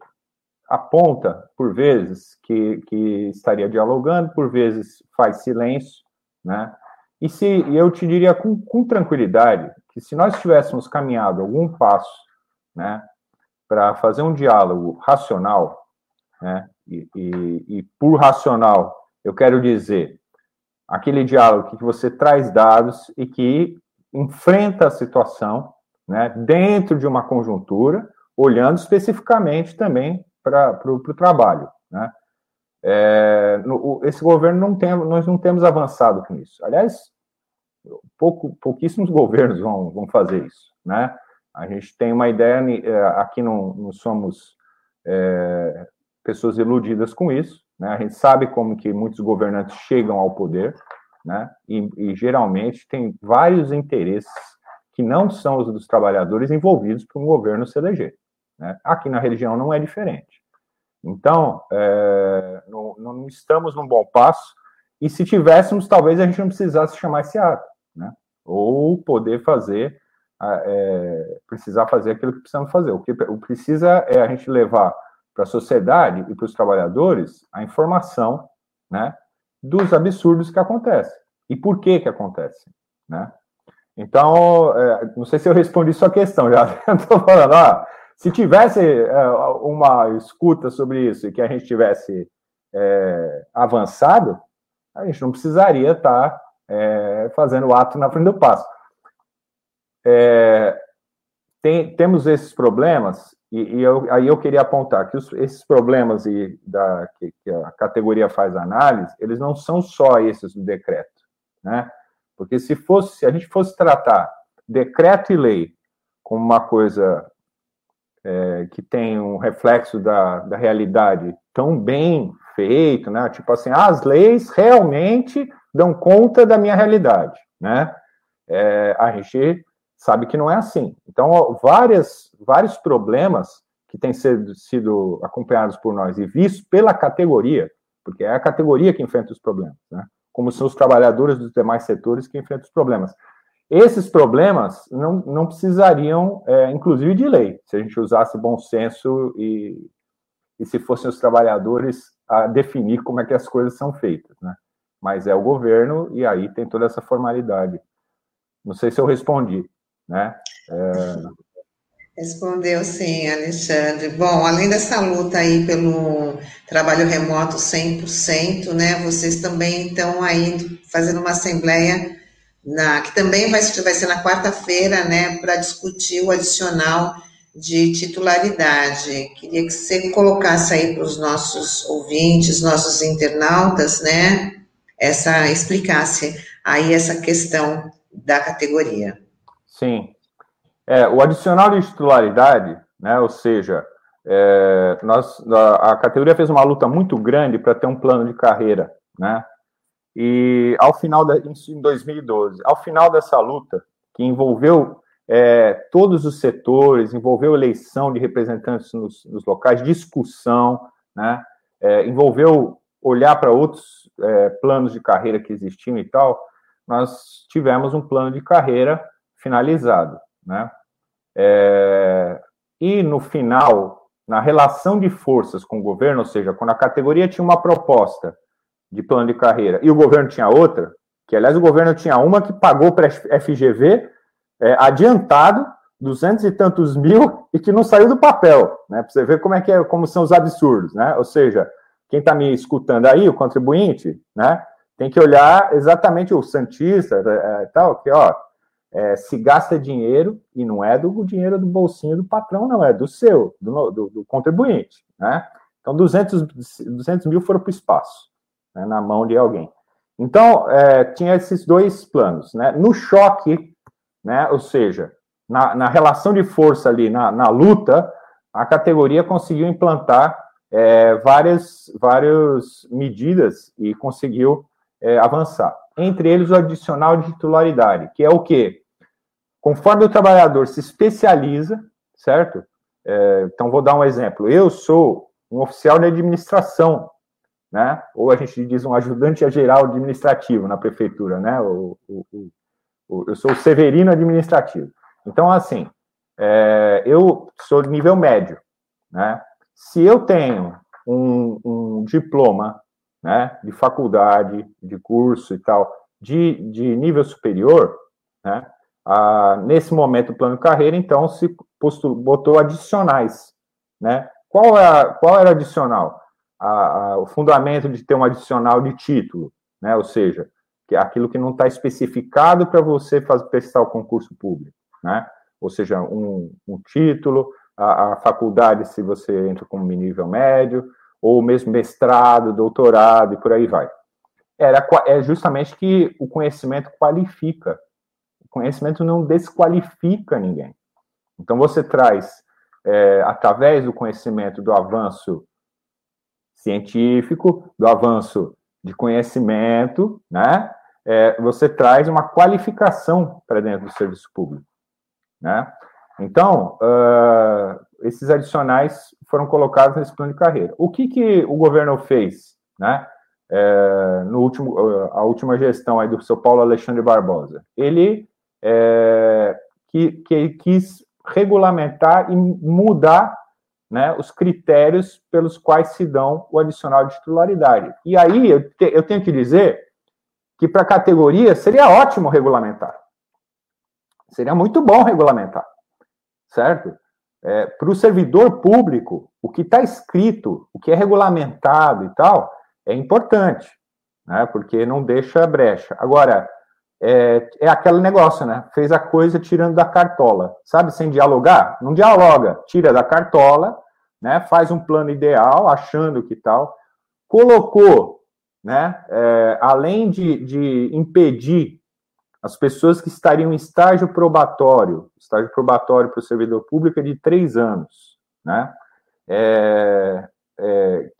aponta, por vezes, que, que estaria dialogando, por vezes faz silêncio, né? E se eu te diria com, com tranquilidade que se nós tivéssemos caminhado algum passo, né, para fazer um diálogo racional, né, e, e, e por racional eu quero dizer aquele diálogo que você traz dados e que enfrenta a situação, né, dentro de uma conjuntura, olhando especificamente também para o trabalho. Né? É, no, esse governo não tem, nós não temos avançado com isso. Aliás, pouco, pouquíssimos governos vão, vão fazer isso. Né? A gente tem uma ideia, é, aqui não, não somos é, pessoas iludidas com isso. Né? A gente sabe como que muitos governantes chegam ao poder. né? E, e, geralmente tem vários interesses que não são os dos trabalhadores envolvidos para um governo se eleger. Né? Aqui na religião não é diferente. Então, é, não, não, estamos num bom passo, e se tivéssemos, talvez a gente não precisasse chamar esse ato, né? ou poder fazer, é, precisar fazer aquilo que precisamos fazer. O que precisa é a gente levar para a sociedade e para os trabalhadores a informação né, dos absurdos que acontecem. E por que que acontecem, né? Então, é, não sei se eu respondi sua questão, já [LAUGHS] estou falando, ah, se tivesse é, uma escuta sobre isso e que a gente tivesse é, avançado, a gente não precisaria estar é, fazendo o ato na frente do passo. É, tem, temos esses problemas, e, e eu, aí eu queria apontar que os, esses problemas e da, que, que, a categoria faz análise, eles não são só esses do decreto, né? Porque se fosse, se a gente fosse tratar decreto e lei como uma coisa é, que tem um reflexo da, da realidade tão bem feito, né? Tipo assim, as leis realmente dão conta da minha realidade, né? É, a gente sabe que não é assim. Então, várias, vários problemas que têm sido, sido acompanhados por nós e vistos pela categoria, porque é a categoria que enfrenta os problemas, né? como são os trabalhadores dos demais setores que enfrentam os problemas. Esses problemas não, não precisariam, é, inclusive, de lei, se a gente usasse bom senso e, e se fossem os trabalhadores a definir como é que as coisas são feitas, né? Mas é o governo e aí tem toda essa formalidade. Não sei se eu respondi né? É... Respondeu sim, Alexandre. Bom, além dessa luta aí pelo trabalho remoto 100%, né, vocês também estão aí fazendo uma assembleia na, que também vai, vai ser na quarta-feira, né, para discutir o adicional de titularidade. Queria que você colocasse aí para os nossos ouvintes, nossos internautas, né, essa explicasse aí essa questão da categoria. Sim. É, o adicional de titularidade, né, ou seja, é, nós, a, a, categoria fez uma luta muito grande para ter um plano de carreira, né? E ao final da, em 2012, ao final dessa luta que envolveu é, todos os setores, envolveu eleição de representantes nos, nos locais, discussão, né? É, envolveu olhar para outros é, planos de carreira que existiam e tal. Nós tivemos um plano de carreira finalizado, né? É, e no final, na relação de forças com o governo, ou seja, quando a categoria tinha uma proposta de plano de carreira e o governo tinha outra, que aliás o governo tinha uma que pagou para FGV é, adiantado duzentos e tantos mil e que não saiu do papel, né? Para você ver como é que é, como são os absurdos, né? Ou seja, quem está me escutando aí, o contribuinte, né? Tem que olhar exatamente o santista, é, tal, que ó, é, se gasta dinheiro, e não é do dinheiro do bolsinho do patrão, não, é do seu, do, do, do contribuinte, né? Então, 200, 200 mil foram para o espaço, né, na mão de alguém. Então, é, tinha esses dois planos, né? No choque, né, ou seja, na, na relação de força ali, na, na luta, a categoria conseguiu implantar é, várias, várias medidas e conseguiu é, avançar entre eles o adicional de titularidade, que é o quê? Conforme o trabalhador se especializa, certo? É, então, vou dar um exemplo. Eu sou um oficial de administração, né? Ou a gente diz um ajudante geral administrativo na prefeitura, né? O, o, o, eu sou o severino administrativo. Então, assim, é, eu sou de nível médio, né? Se eu tenho um, um diploma né, de faculdade, de curso e tal, de, de nível superior, né, a, nesse momento do plano de carreira, então, se postul, botou adicionais. Né? Qual, é qual era adicional? A, o fundamento de ter um adicional de título, né? ou seja, que é aquilo que não está especificado para você fazer, prestar o concurso público. Né? Ou seja, um, um título, a, a, faculdade, se você entra como nível médio, ou mesmo mestrado, doutorado e por aí vai. Era, é justamente que o conhecimento qualifica. O conhecimento não desqualifica ninguém. Então, você traz, é, através do conhecimento do avanço científico, do avanço de conhecimento, né? é, você traz uma qualificação para dentro do serviço público, né? Então, uh, esses adicionais foram colocados nesse plano de carreira. O que, que o governo fez, né? É, no último, a última gestão aí do seu Paulo Alexandre Barbosa, ele é, que, que quis regulamentar e mudar né, os critérios pelos quais se dão o adicional de titularidade. E aí eu, te, eu tenho que dizer que para a categoria seria ótimo regulamentar. Seria muito bom regulamentar, certo? É, para o servidor público, o que está escrito, o que é regulamentado e tal, é importante, né? Porque não deixa brecha. Agora, é, é aquele negócio, né? Fez a coisa tirando da cartola, sabe? Sem dialogar, não dialoga, tira da cartola, né? Faz um plano ideal, achando que tal, colocou, né? É, além de, de impedir as pessoas que estariam em estágio probatório, estágio probatório para o servidor público é de três anos, né? É, é,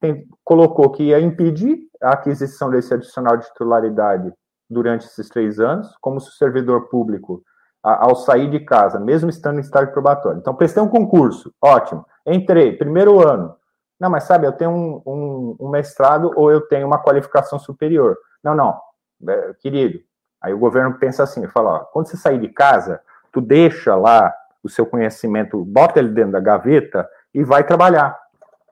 tem, colocou que ia impedir a aquisição desse adicional de titularidade durante esses três anos, como se o servidor público, ao sair de casa, mesmo estando em estágio probatório. Então, prestei um concurso, ótimo. Entrei, primeiro ano. Não, mas sabe, eu tenho um, um, um mestrado ou eu tenho uma qualificação superior. Não, não, é, querido. Aí o governo pensa assim, fala, ó, quando você sair de casa, tu deixa lá o seu conhecimento, bota ele dentro da gaveta e vai trabalhar.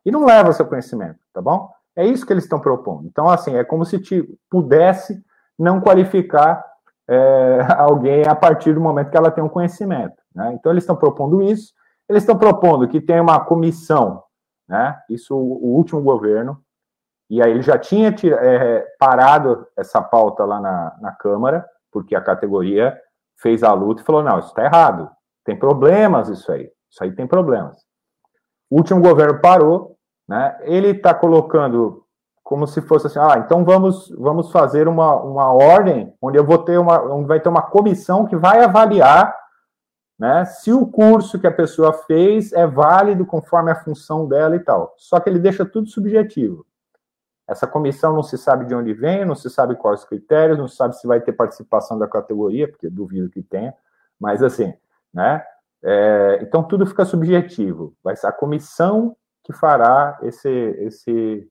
E não leva o seu conhecimento, tá bom? É isso que eles estão propondo. Então, assim, é como se te pudesse não qualificar é, [LAUGHS] alguém a partir do momento que ela tem um conhecimento. Né? Então, eles estão propondo isso. Eles estão propondo que tenha uma comissão, né? isso o, último governo, e aí ele já tinha é, parado essa pauta lá na, na Câmara, porque a categoria fez a luta e falou: não, isso está errado, tem problemas isso aí, isso aí tem problemas. O último governo parou, né? ele está colocando como se fosse assim, ah, então vamos, vamos fazer uma, uma ordem onde eu vou ter uma, onde vai ter uma comissão que vai avaliar né, se o curso que a pessoa fez é válido conforme a função dela e tal. Só que ele deixa tudo subjetivo. Essa comissão não se sabe de onde vem, não se sabe quais os critérios, não se sabe se vai ter participação da categoria, porque duvido que tenha, mas assim, né? É, então tudo fica subjetivo. Vai ser a comissão que fará esse, esse,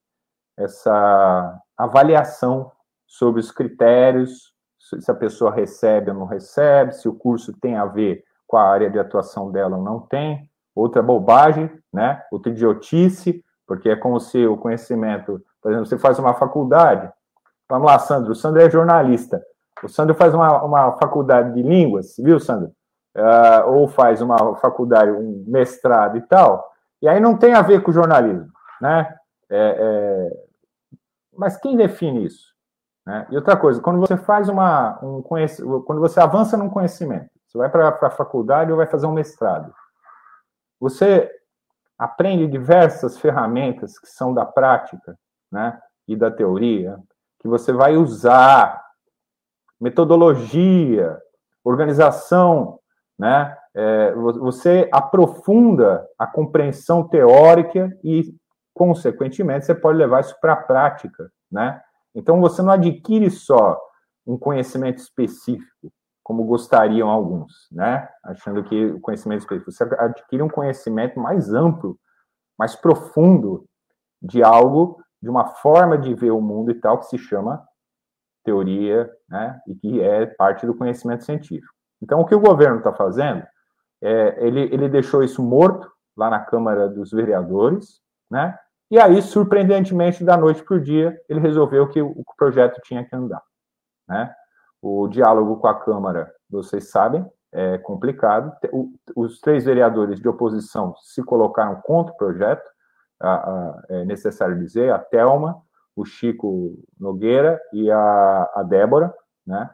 essa avaliação sobre os critérios, se a pessoa recebe ou não recebe, se o curso tem a ver com a área de atuação dela ou não tem. Outra bobagem, né? Outra idiotice, porque é como se o conhecimento, por exemplo, você faz uma faculdade. Vamos lá, Sandro. O Sandro é jornalista. O Sandro faz uma, uma faculdade de línguas, viu, Sandro? Uh, ou faz uma faculdade, um mestrado e tal. E aí não tem a ver com jornalismo, né? É, é... Mas quem define isso? Né? E outra coisa, quando você faz uma. Um conhec... Quando você avança num conhecimento, você vai para a faculdade ou vai fazer um mestrado, você aprende diversas ferramentas que são da prática né? e da teoria, que você vai usar, metodologia, organização, né? É, você aprofunda a compreensão teórica e consequentemente, você pode levar isso para a prática, né? Então, você não adquire só um conhecimento específico, como gostariam alguns, né? Achando que o conhecimento específico, você adquire um conhecimento mais amplo, mais profundo de algo, de uma forma de ver o mundo e tal, que se chama teoria, né? E que é parte do conhecimento científico. Então, o que o governo está fazendo, é, ele, ele deixou isso morto lá na Câmara dos Vereadores, né? E aí, surpreendentemente, da noite para o dia, ele resolveu que o projeto tinha que andar. Né? O diálogo com a Câmara, vocês sabem, é complicado. Os três vereadores de oposição se colocaram contra o projeto, é necessário dizer, a Thelma, o Chico Nogueira e a, a Débora, né?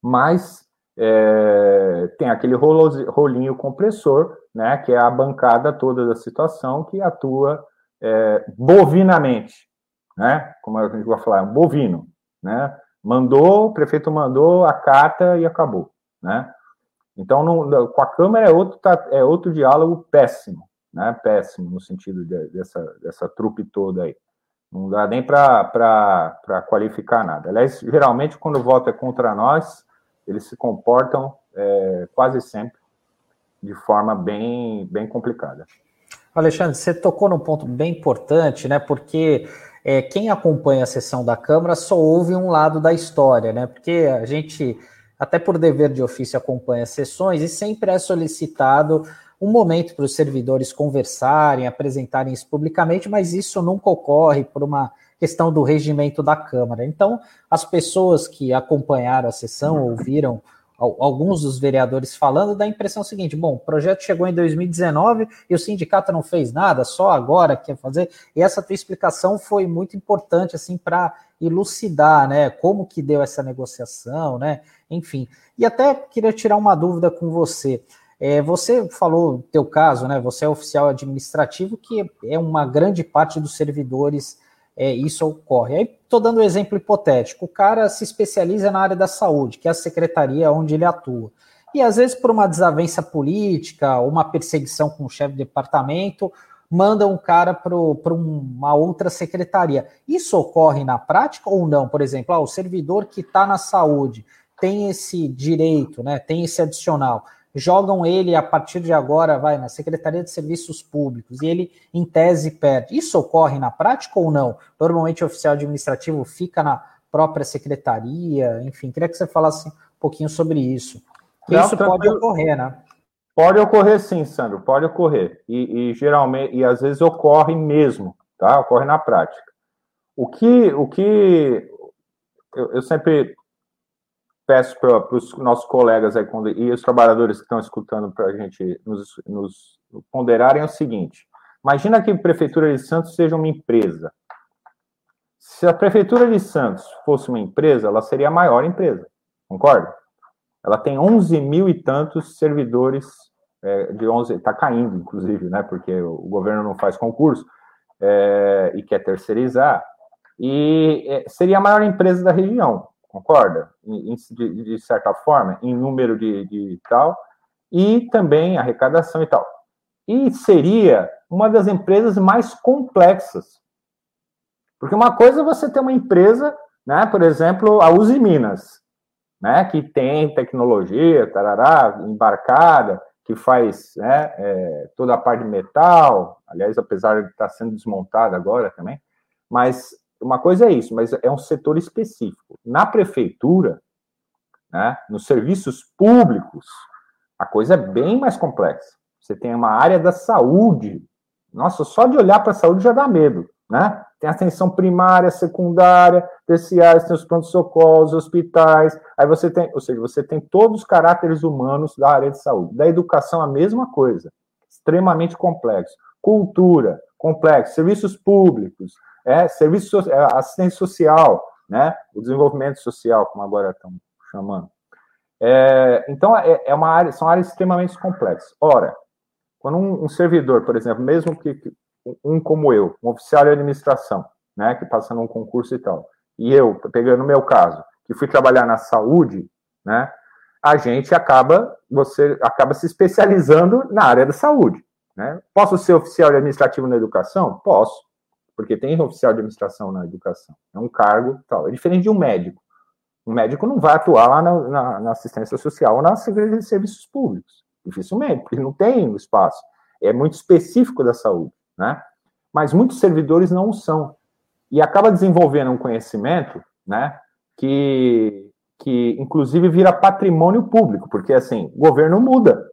Mas é, tem aquele rolinho compressor, né? Que é a bancada toda da situação que atua é, bovinamente, né? Como a gente vai falar, um bovino, né? Mandou, o prefeito mandou a carta e acabou, né? Então, no, com a Câmara é outro, tá, é outro diálogo péssimo, né? Péssimo no sentido de, dessa, dessa trupe toda aí. Não dá nem para qualificar nada. Aliás, geralmente, quando o voto é contra nós, eles se comportam é, quase sempre de forma bem, bem complicada. Alexandre, você tocou num ponto bem importante, né? Porque é, quem acompanha a sessão da Câmara só ouve um lado da história, né? Porque a gente, até por dever de ofício, acompanha as sessões e sempre é solicitado um momento para os servidores conversarem, apresentarem isso publicamente, mas isso nunca ocorre por uma questão do regimento da Câmara. Então, as pessoas que acompanharam a sessão, ouviram alguns dos vereadores falando, dá a impressão seguinte: bom, o projeto chegou em 2019 e o sindicato não fez nada, só agora quer fazer. E essa tua explicação foi muito importante assim para elucidar, né, como que deu essa negociação, né? Enfim. E até queria tirar uma dúvida com você. É, você falou teu caso, né? Você é oficial administrativo, que é uma grande parte dos servidores é, isso ocorre. Aí estou dando um exemplo hipotético: o cara se especializa na área da saúde, que é a secretaria onde ele atua. E às vezes, por uma desavença política, uma perseguição com o chefe de departamento, manda um cara para uma outra secretaria. Isso ocorre na prática ou não? Por exemplo, ah, o servidor que está na saúde tem esse direito, né, tem esse adicional jogam ele a partir de agora, vai na Secretaria de Serviços Públicos e ele, em tese, perde. Isso ocorre na prática ou não? Normalmente o oficial administrativo fica na própria secretaria, enfim, queria que você falasse um pouquinho sobre isso. Não, isso pode ocorrer, né? Pode ocorrer sim, Sandro, pode ocorrer. E, e, geralmente, e às vezes ocorre mesmo, tá? Ocorre na prática. O que, o que eu, eu sempre peço para os nossos colegas aí, e os trabalhadores que estão escutando para a gente nos, nos ponderarem é o seguinte: imagina que a Prefeitura de Santos seja uma empresa. Se a Prefeitura de Santos fosse uma empresa, ela seria a maior empresa, concorda? Ela tem 11 mil e tantos servidores, é, de 11, está caindo, inclusive, né, porque o governo não faz concurso é, e quer terceirizar, e é, seria a maior empresa da região concorda? De, de, certa forma, em número de, de tal, e também arrecadação e tal. E seria uma das empresas mais complexas. Porque uma coisa é você ter uma empresa, né, por exemplo, a Uzi Minas, né, que tem tecnologia, tarará, embarcada, que faz né, é, toda a parte de metal, aliás, apesar de estar sendo desmontada agora também, mas uma coisa é isso, mas é um setor específico. Na prefeitura, né, nos serviços públicos, a coisa é bem mais complexa. Você tem uma área da saúde. Nossa, só de olhar para a saúde já dá medo, né? Tem atenção primária, secundária, terciária, tem os pronto-socorros, hospitais. Aí você tem, ou seja, você tem todos os caráteres humanos da área de saúde. Da educação, a mesma coisa. Extremamente complexo. Cultura, complexo. Serviços públicos, é, serviço, é, assistência social, né? O desenvolvimento social, como agora estão chamando. É, então, é, é, uma área, são áreas extremamente complexas. Ora, quando um, um servidor, por exemplo, mesmo que, um como eu, um oficial de administração, né, que passa num concurso e tal, e eu, pegando o meu caso, que fui trabalhar na saúde, né, a gente acaba, você acaba se especializando na área da saúde. Né? Posso ser oficial administrativo na educação? Posso porque tem oficial de administração na educação. É um cargo tal. É diferente de um médico. Um médico não vai atuar lá na, na, na assistência social ou na Secretaria de Serviços Públicos. Dificilmente, porque não tem espaço. É muito específico da saúde, né? Mas muitos servidores não o são. E acaba desenvolvendo um conhecimento, né? Que, que inclusive vira patrimônio público, porque assim, o governo muda.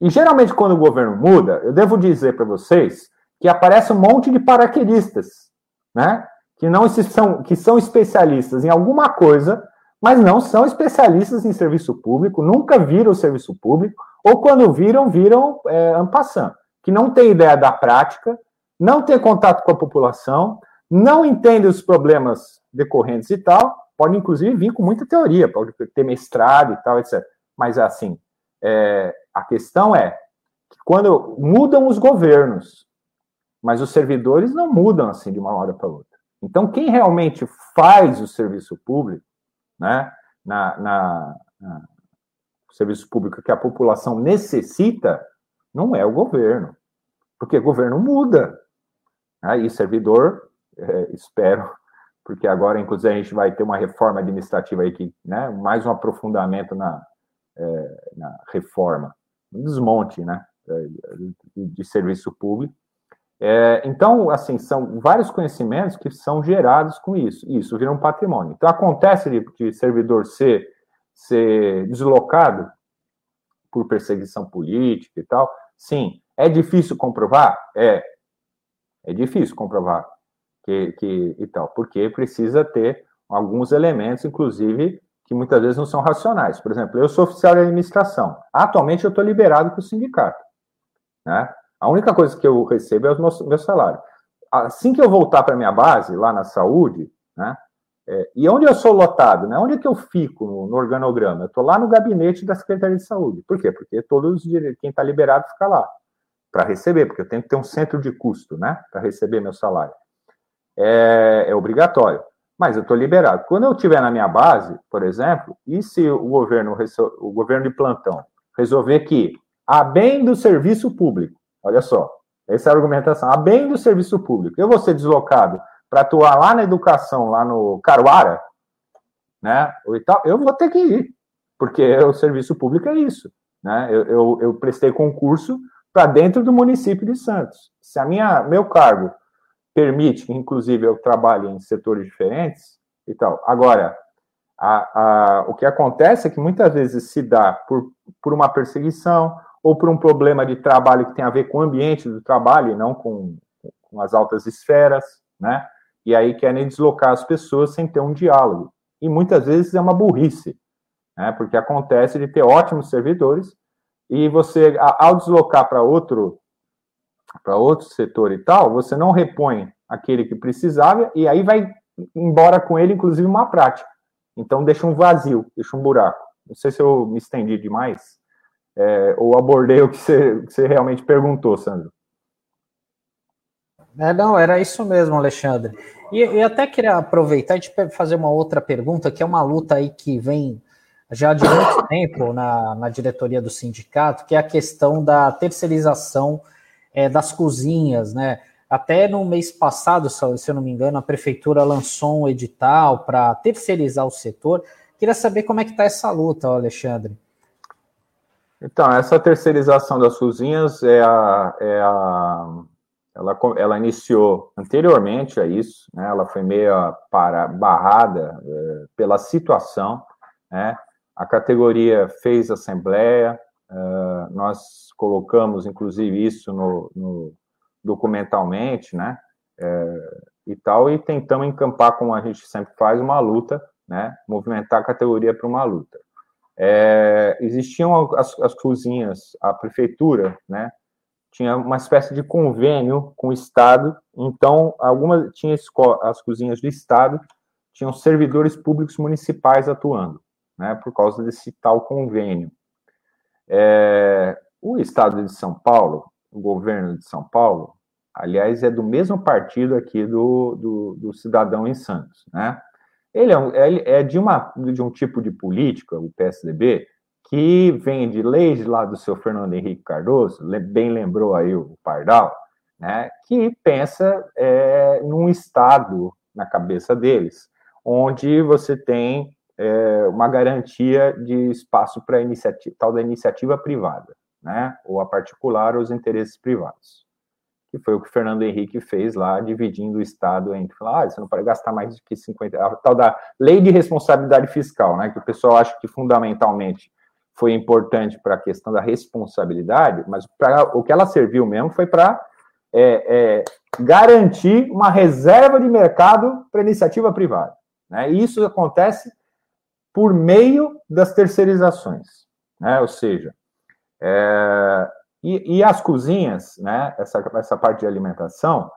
E geralmente, quando o governo muda, eu devo dizer para vocês que aparece um monte de paraquedistas, né? Que não são, que são especialistas em alguma coisa, mas não são especialistas em serviço público, nunca viram o serviço público, ou quando viram, viram é, ampassando, que não tem ideia da prática, não tem contato com a população, não entende os problemas decorrentes e tal, pode inclusive vir com muita teoria, pode ter mestrado e tal, etc. Mas assim, é, a questão é que quando mudam os governos, mas os servidores não mudam assim de uma hora para outra. Então, quem realmente faz o serviço público, né, na, na, na o serviço público que a população necessita, não é o governo, porque o governo muda. Né, e servidor, é, espero, porque agora, inclusive, a gente vai ter uma reforma administrativa aí que, né, mais um aprofundamento na, é, na reforma, um desmonte, né, de, de serviço público. É, então, assim, são vários conhecimentos que são gerados com isso. Isso vira um patrimônio. Então, acontece de, de servidor ser, ser deslocado por perseguição política e tal. Sim. É difícil comprovar? É. É difícil comprovar que, que e tal, porque precisa ter alguns elementos, inclusive, que muitas vezes não são racionais. Por exemplo, eu sou oficial de administração. Atualmente eu estou liberado para o sindicato. Né? A única coisa que eu recebo é o meu, meu salário. Assim que eu voltar para minha base, lá na saúde, né? É, e onde eu sou lotado, né? Onde é que eu fico no, no organograma? Eu estou lá no gabinete da Secretaria de Saúde. Por quê? Porque todos quem está liberado fica lá para receber, porque eu tenho que ter um centro de custo, né? Para receber meu salário. É, é obrigatório. Mas eu estou liberado. Quando eu estiver na minha base, por exemplo, e se o governo, o governo de plantão resolver que, a bem do serviço público, Olha só, essa é a argumentação. A bem do serviço público, eu vou ser deslocado para atuar lá na educação, lá no Caruara, né? Ou tal, eu vou ter que ir, porque o serviço público é isso. Né? Eu, eu, eu prestei concurso para dentro do município de Santos. Se a minha, meu cargo permite inclusive, eu trabalhe em setores diferentes e tal. Agora, a, a, o que acontece é que muitas vezes se dá por, por uma perseguição, ou por um problema de trabalho que tem a ver com o ambiente do trabalho e não com, com as altas esferas, né? E aí querem deslocar as pessoas sem ter um diálogo. E muitas vezes é uma burrice, né? Porque acontece de ter ótimos servidores e você, ao deslocar para outro para outro setor e tal, você não repõe aquele que precisava e aí vai embora com ele, inclusive, uma prática. Então deixa um vazio, deixa um buraco. Não sei se eu me estendi demais é, ou abordei o que você, que você realmente perguntou, Sandro. É, não, era isso mesmo, Alexandre. E eu até queria aproveitar e te fazer uma outra pergunta, que é uma luta aí que vem já de muito [COUGHS] tempo na, na diretoria do sindicato, que é a questão da terceirização é, das cozinhas, né? Até no mês passado, se eu não me engano, a prefeitura lançou um edital para terceirizar o setor. Queria saber como é que está essa luta, Alexandre. Então, essa terceirização das cozinhas é a, é a ela, ela iniciou anteriormente a isso, né? Ela foi meio para barrada é, pela situação, né? A categoria fez assembleia, é, nós colocamos inclusive isso no, no documentalmente, né? É, e tal, e tentamos encampar, como a gente sempre faz, uma luta, né? Movimentar a categoria para uma luta. É, existiam as, as cozinhas, a prefeitura, né, tinha uma espécie de convênio com o Estado, então, algumas, tinha as cozinhas do Estado, tinham servidores públicos municipais atuando, né, por causa desse tal convênio. É, o Estado de São Paulo, o governo de São Paulo, aliás, é do mesmo partido aqui do, do, do cidadão em Santos, né, ele é, ele é de, uma, de um tipo de política, o PSDB, que vem de leis lá do seu Fernando Henrique Cardoso, bem lembrou aí o Pardal, né, que pensa é, num Estado na cabeça deles, onde você tem é, uma garantia de espaço para tal da iniciativa privada, né, ou a particular os interesses privados que foi o que o Fernando Henrique fez lá, dividindo o Estado entre, ah, você não pode gastar mais do que 50, a tal da lei de responsabilidade fiscal, né, que o pessoal acha que fundamentalmente foi importante para a questão da responsabilidade, mas pra, o que ela serviu mesmo foi para é, é, garantir uma reserva de mercado para iniciativa privada. Né? E isso acontece por meio das terceirizações, né? ou seja, é, e, e as cozinhas, né, essa, essa parte de alimentação,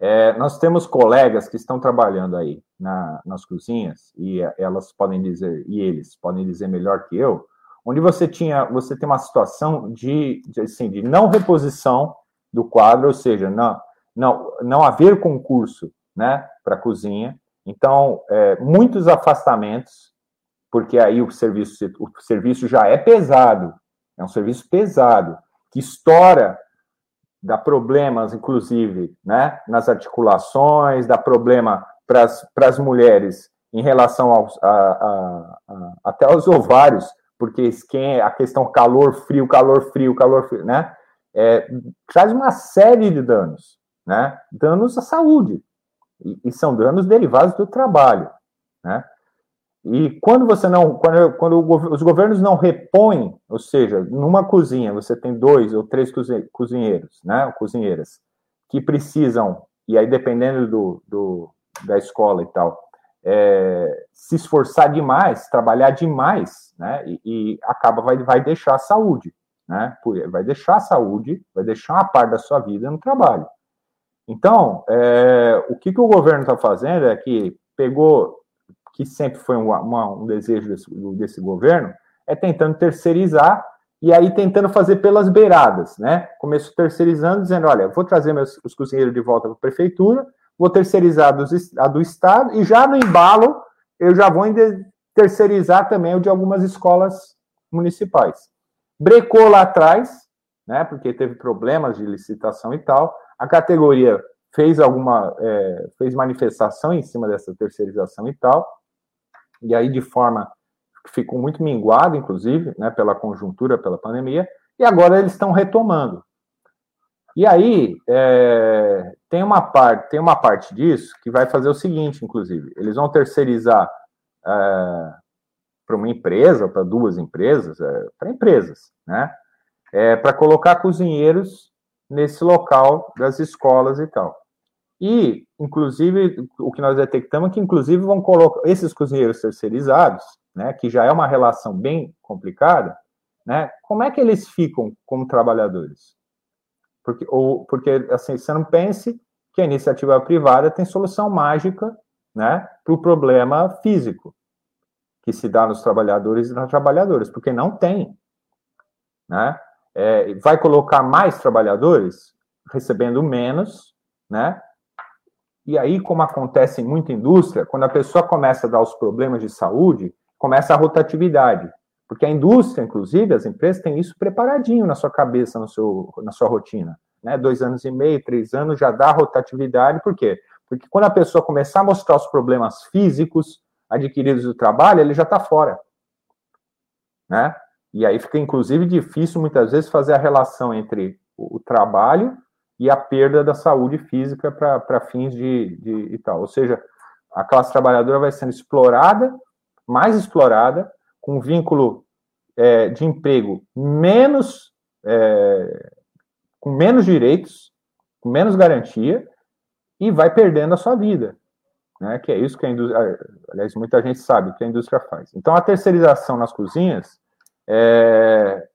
é, nós temos colegas que estão trabalhando aí na, nas cozinhas, e elas podem dizer, e eles podem dizer melhor que eu, onde você tinha, você tem uma situação de, de, assim, de não reposição do quadro, ou seja, não, não, não haver concurso né, para cozinha, então, é, muitos afastamentos, porque aí o serviço, o serviço já é pesado, é um serviço pesado, que estoura dá problemas, inclusive, né, nas articulações, dá problema para as mulheres em relação aos, a, a, a, até aos ovários, porque a questão calor, frio, calor, frio, calor, frio, né, é, traz uma série de danos, né, danos à saúde, e, e são danos derivados do trabalho, né, e quando você não, quando, quando os governos não repõem, ou seja, numa cozinha você tem dois ou três cozinheiros, né, cozinheiras, que precisam, e aí dependendo do, do da escola e tal, é, se esforçar demais, trabalhar demais, né, e, e, acaba, vai, vai deixar a saúde, né, vai deixar a saúde, vai deixar uma parte da sua vida no trabalho. Então, é, o que, que o governo está fazendo é que pegou que sempre foi um, uma, um desejo desse, desse, governo, é tentando terceirizar e aí tentando fazer pelas beiradas, né? Começou terceirizando, dizendo, olha, vou trazer meus, os cozinheiros de volta para a prefeitura, vou terceirizar dos, a do Estado, e já no embalo, eu já vou terceirizar também o de algumas escolas municipais. Brecou lá atrás, né, porque teve problemas de licitação e tal, a categoria fez alguma, é, fez manifestação em cima dessa terceirização e tal, e aí de forma que ficou muito minguado, inclusive, né, pela conjuntura, pela pandemia, e agora eles estão retomando. E aí é, tem uma parte, tem uma parte disso que vai fazer o seguinte, inclusive, eles vão terceirizar é, para uma empresa, para duas empresas, é, para empresas, né? É, para colocar cozinheiros nesse local das escolas e tal. E, inclusive, o que nós detectamos é que, inclusive, vão colocar esses cozinheiros terceirizados, né, que já é uma relação bem complicada, né, como é que eles ficam como trabalhadores? Porque, ou, porque assim, você não pense que a iniciativa privada tem solução mágica né, para o problema físico que se dá nos trabalhadores e nas trabalhadoras, porque não tem. Né? É, vai colocar mais trabalhadores recebendo menos, né? E aí, como acontece em muita indústria, quando a pessoa começa a dar os problemas de saúde, começa a rotatividade. Porque a indústria, inclusive, as empresas têm isso preparadinho na sua cabeça, no seu, na sua rotina. Né? Dois anos e meio, três anos já dá rotatividade. Por quê? Porque quando a pessoa começar a mostrar os problemas físicos adquiridos do trabalho, ele já está fora. Né? E aí fica, inclusive, difícil muitas vezes fazer a relação entre o trabalho e a perda da saúde física para fins de, de e tal. Ou seja, a classe trabalhadora vai sendo explorada, mais explorada, com vínculo é, de emprego menos é, com menos direitos, com menos garantia, e vai perdendo a sua vida. Né, que é isso que a indústria, aliás, muita gente sabe que a indústria faz. Então, a terceirização nas cozinhas é,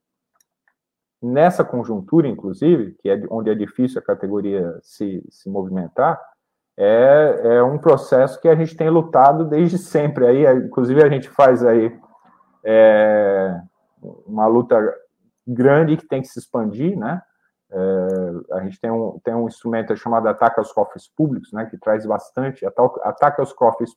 nessa conjuntura, inclusive, que é onde é difícil a categoria se, se movimentar, é, é um processo que a gente tem lutado desde sempre. Aí, inclusive, a gente faz aí é, uma luta grande que tem que se expandir, né? É, a gente tem um, tem um instrumento chamado Ataque aos Cofres Públicos, né, que traz bastante, ataque aos cofres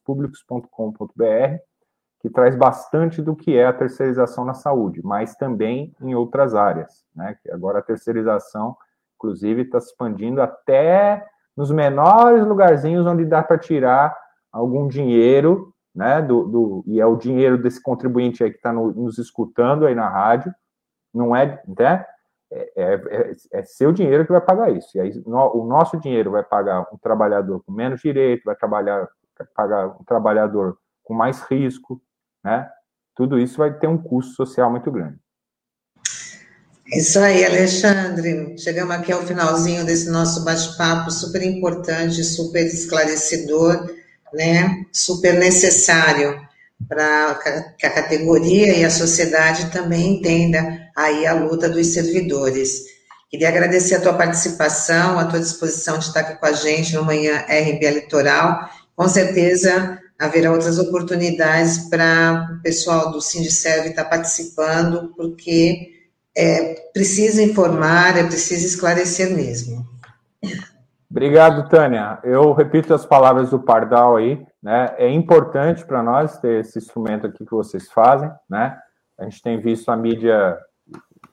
que traz bastante do que é a terceirização na saúde, mas também em outras áreas. Né? Agora a terceirização, inclusive, está se expandindo até nos menores lugarzinhos onde dá para tirar algum dinheiro, né? Do, do, e é o dinheiro desse contribuinte aí que está no, nos escutando aí na rádio, não é, né? É, é, é, é, seu dinheiro que vai pagar isso. E aí no, o nosso dinheiro vai pagar um trabalhador com menos direito, vai trabalhar, pagar um trabalhador com mais risco, né? Tudo isso vai ter um custo social muito grande. Isso aí, Alexandre. Chegamos aqui ao finalzinho desse nosso bate-papo super importante, super esclarecedor, né? Super necessário para que a categoria e a sociedade também entenda aí a luta dos servidores. Queria agradecer a tua participação, a tua disposição de estar aqui com a gente no Manhã RB Eleitoral. Com certeza haverá outras oportunidades para o pessoal do Sindicerv estar participando, porque é preciso informar, é preciso esclarecer mesmo. Obrigado, Tânia. Eu repito as palavras do Pardal aí, né? É importante para nós ter esse instrumento aqui que vocês fazem, né? A gente tem visto a mídia,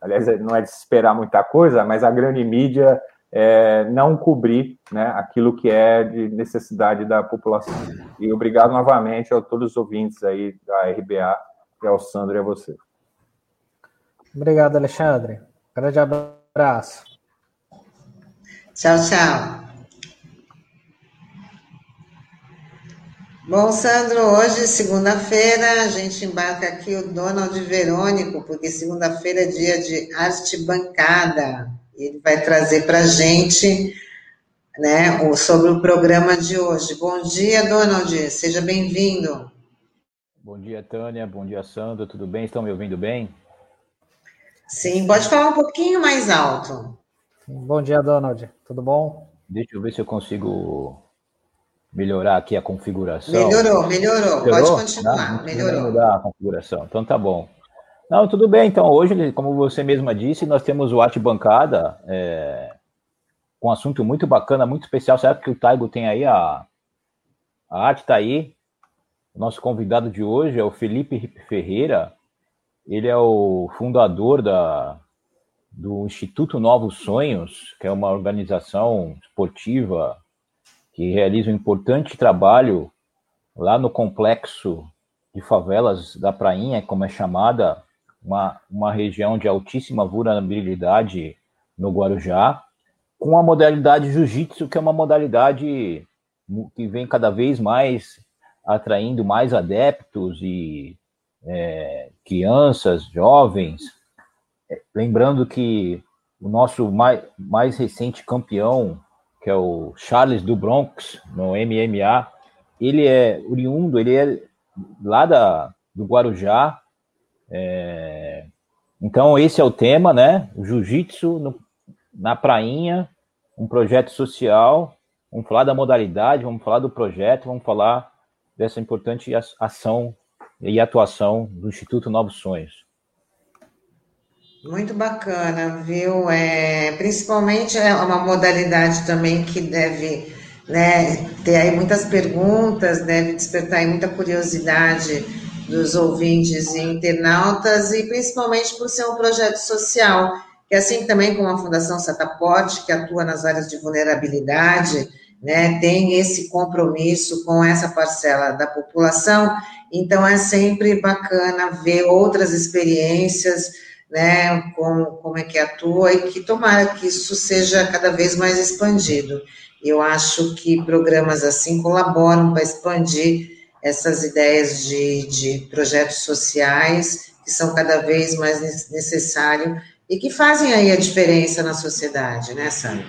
aliás, não é de se esperar muita coisa, mas a grande mídia é, não cobrir né, aquilo que é de necessidade da população. E obrigado novamente a todos os ouvintes aí da RBA, e ao Sandro e a você. Obrigado, Alexandre. Grande abraço. Tchau, tchau. Bom, Sandro, hoje, segunda-feira, a gente embarca aqui o Donald Verônico, porque segunda-feira é dia de arte bancada. Ele vai trazer para a gente né, sobre o programa de hoje. Bom dia, Donald, seja bem-vindo. Bom dia, Tânia, bom dia, Sandro, tudo bem? Estão me ouvindo bem? Sim, pode falar um pouquinho mais alto. Bom dia, Donald, tudo bom? Deixa eu ver se eu consigo melhorar aqui a configuração. Melhorou, melhorou. melhorou? Pode continuar, Não, melhorou. Mudar a configuração. Então tá bom. Não, tudo bem. Então hoje, como você mesma disse, nós temos o Arte Bancada é, com um assunto muito bacana, muito especial. Sabe que o Taigo tem aí a, a arte está aí. O nosso convidado de hoje é o Felipe Ferreira. Ele é o fundador da, do Instituto Novos Sonhos, que é uma organização esportiva que realiza um importante trabalho lá no complexo de favelas da Prainha, como é chamada, uma, uma região de altíssima vulnerabilidade no Guarujá, com a modalidade jiu-jitsu, que é uma modalidade que vem cada vez mais atraindo mais adeptos e é, crianças, jovens. Lembrando que o nosso mais, mais recente campeão que é o Charles do Bronx, no MMA. Ele é oriundo, ele é lá da, do Guarujá. É... Então, esse é o tema, né? Jiu-jitsu na prainha, um projeto social. Vamos falar da modalidade, vamos falar do projeto, vamos falar dessa importante ação e atuação do Instituto Novos Sonhos. Muito bacana, viu? É, principalmente é uma modalidade também que deve né, ter aí muitas perguntas, deve despertar aí muita curiosidade dos ouvintes e internautas, e principalmente por ser um projeto social, que assim também como a Fundação Sataporte, que atua nas áreas de vulnerabilidade, né, tem esse compromisso com essa parcela da população, então é sempre bacana ver outras experiências, né, como, como é que atua e que tomara que isso seja cada vez mais expandido. Eu acho que programas assim colaboram para expandir essas ideias de, de projetos sociais que são cada vez mais necessários e que fazem aí a diferença na sociedade, né, Sandra?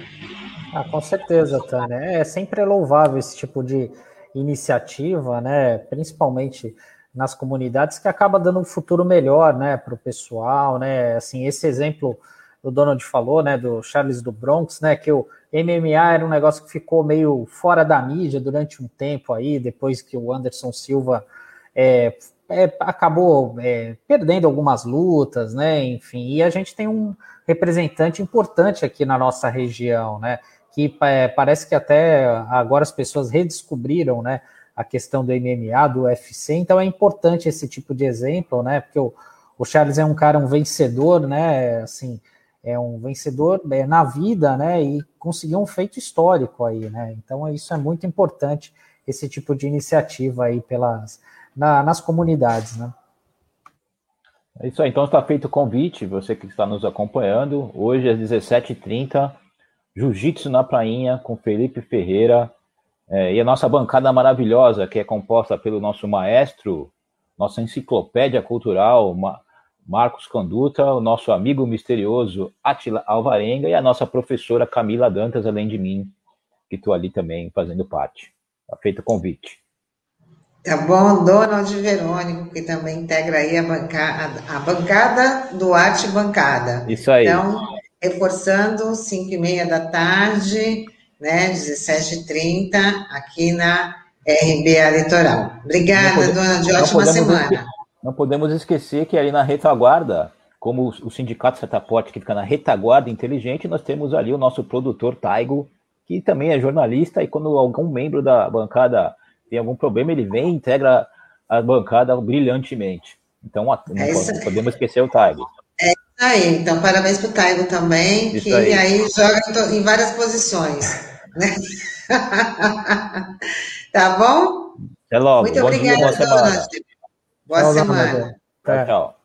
Ah, com certeza, Tânia. É sempre louvável esse tipo de iniciativa, né? Principalmente nas comunidades que acaba dando um futuro melhor, né, para o pessoal, né, assim, esse exemplo o Donald falou, né, do Charles do Bronx, né, que o MMA era um negócio que ficou meio fora da mídia durante um tempo aí, depois que o Anderson Silva é, é, acabou é, perdendo algumas lutas, né, enfim, e a gente tem um representante importante aqui na nossa região, né, que é, parece que até agora as pessoas redescobriram, né, a questão do MMA, do UFC, então é importante esse tipo de exemplo, né? Porque o, o Charles é um cara, um vencedor, né? Assim, é um vencedor é, na vida, né? E conseguiu um feito histórico aí, né? Então isso é muito importante, esse tipo de iniciativa aí pelas, na, nas comunidades, né? É isso aí, então está feito o convite, você que está nos acompanhando, hoje às 17h30, Jiu-Jitsu na Prainha, com Felipe Ferreira, é, e a nossa bancada maravilhosa, que é composta pelo nosso maestro, nossa enciclopédia cultural, Marcos Conduta, o nosso amigo misterioso Atila Alvarenga e a nossa professora Camila Dantas, além de mim, que estou ali também fazendo parte. Está feito o convite. Tá bom, Donald Verônico, que também integra aí a bancada, a bancada do Arte Bancada. Isso aí. Então, reforçando, 5 e meia da tarde, né, 17h30, aqui na RBA Litoral. Obrigada, podemos, dona, de ótima semana. Não podemos esquecer que ali na retaguarda, como o Sindicato Setaporte, que fica na retaguarda inteligente, nós temos ali o nosso produtor Taigo, que também é jornalista, e quando algum membro da bancada tem algum problema, ele vem e integra a bancada brilhantemente. Então, não é podemos esquecer o Taigo. É Aí, então, parabéns para o Taigo também, Isso que aí. aí joga em várias posições. Né? [LAUGHS] tá bom? Até logo. Muito obrigada, boa semana. Boa tchau, semana. Tchau, tchau.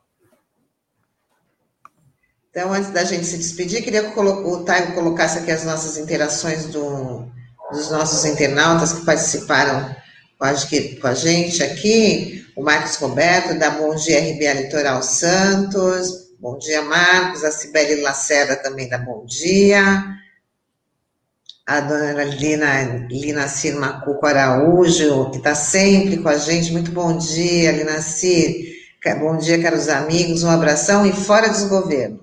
Então, antes da gente se despedir, queria que o Taigo colocasse aqui as nossas interações do, dos nossos internautas que participaram com a, com a gente aqui. O Marcos Roberto, da Bom Dia RBA Litoral Santos. Bom dia, Marcos. A Cibele Lacerda também dá bom dia. A dona Lina, Lina Cir Macuco Araújo, que está sempre com a gente. Muito bom dia, Lina Cir. Bom dia, caros amigos. Um abração e fora desgoverno.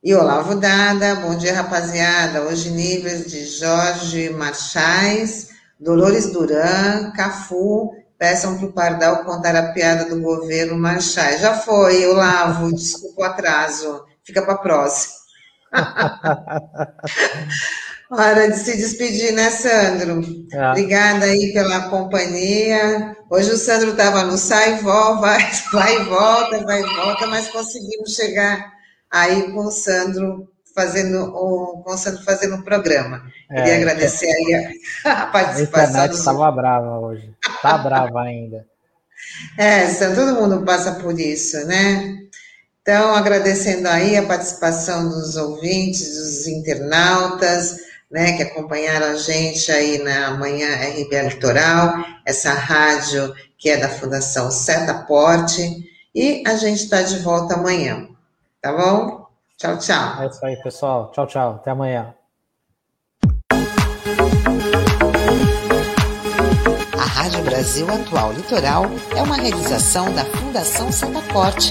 E Olavo Dada, bom dia, rapaziada. Hoje, níveis de Jorge Machais, Dolores Duran, Cafu, peçam para o Pardal contar a piada do governo Machais. Já foi, Olavo, desculpa o atraso. Fica para a próxima. Hora de se despedir, né, Sandro? Ah. Obrigada aí pela companhia. Hoje o Sandro estava no sai e [LAUGHS] volta, vai, vai e volta, vai e volta, mas conseguimos chegar aí com o Sandro fazendo o, com o Sandro fazendo o programa. Queria é, agradecer aí a, [LAUGHS] a participação. A internet estava brava hoje. Está brava ainda. [LAUGHS] É, todo mundo passa por isso, né? Então, agradecendo aí a participação dos ouvintes, dos internautas, né, que acompanharam a gente aí na manhã RBA Litoral, essa rádio que é da Fundação Setaporte, e a gente está de volta amanhã. Tá bom? Tchau, tchau. É isso aí, pessoal. Tchau, tchau. Até amanhã. A Rádio Brasil Atual Litoral é uma realização da Fundação Setaporte,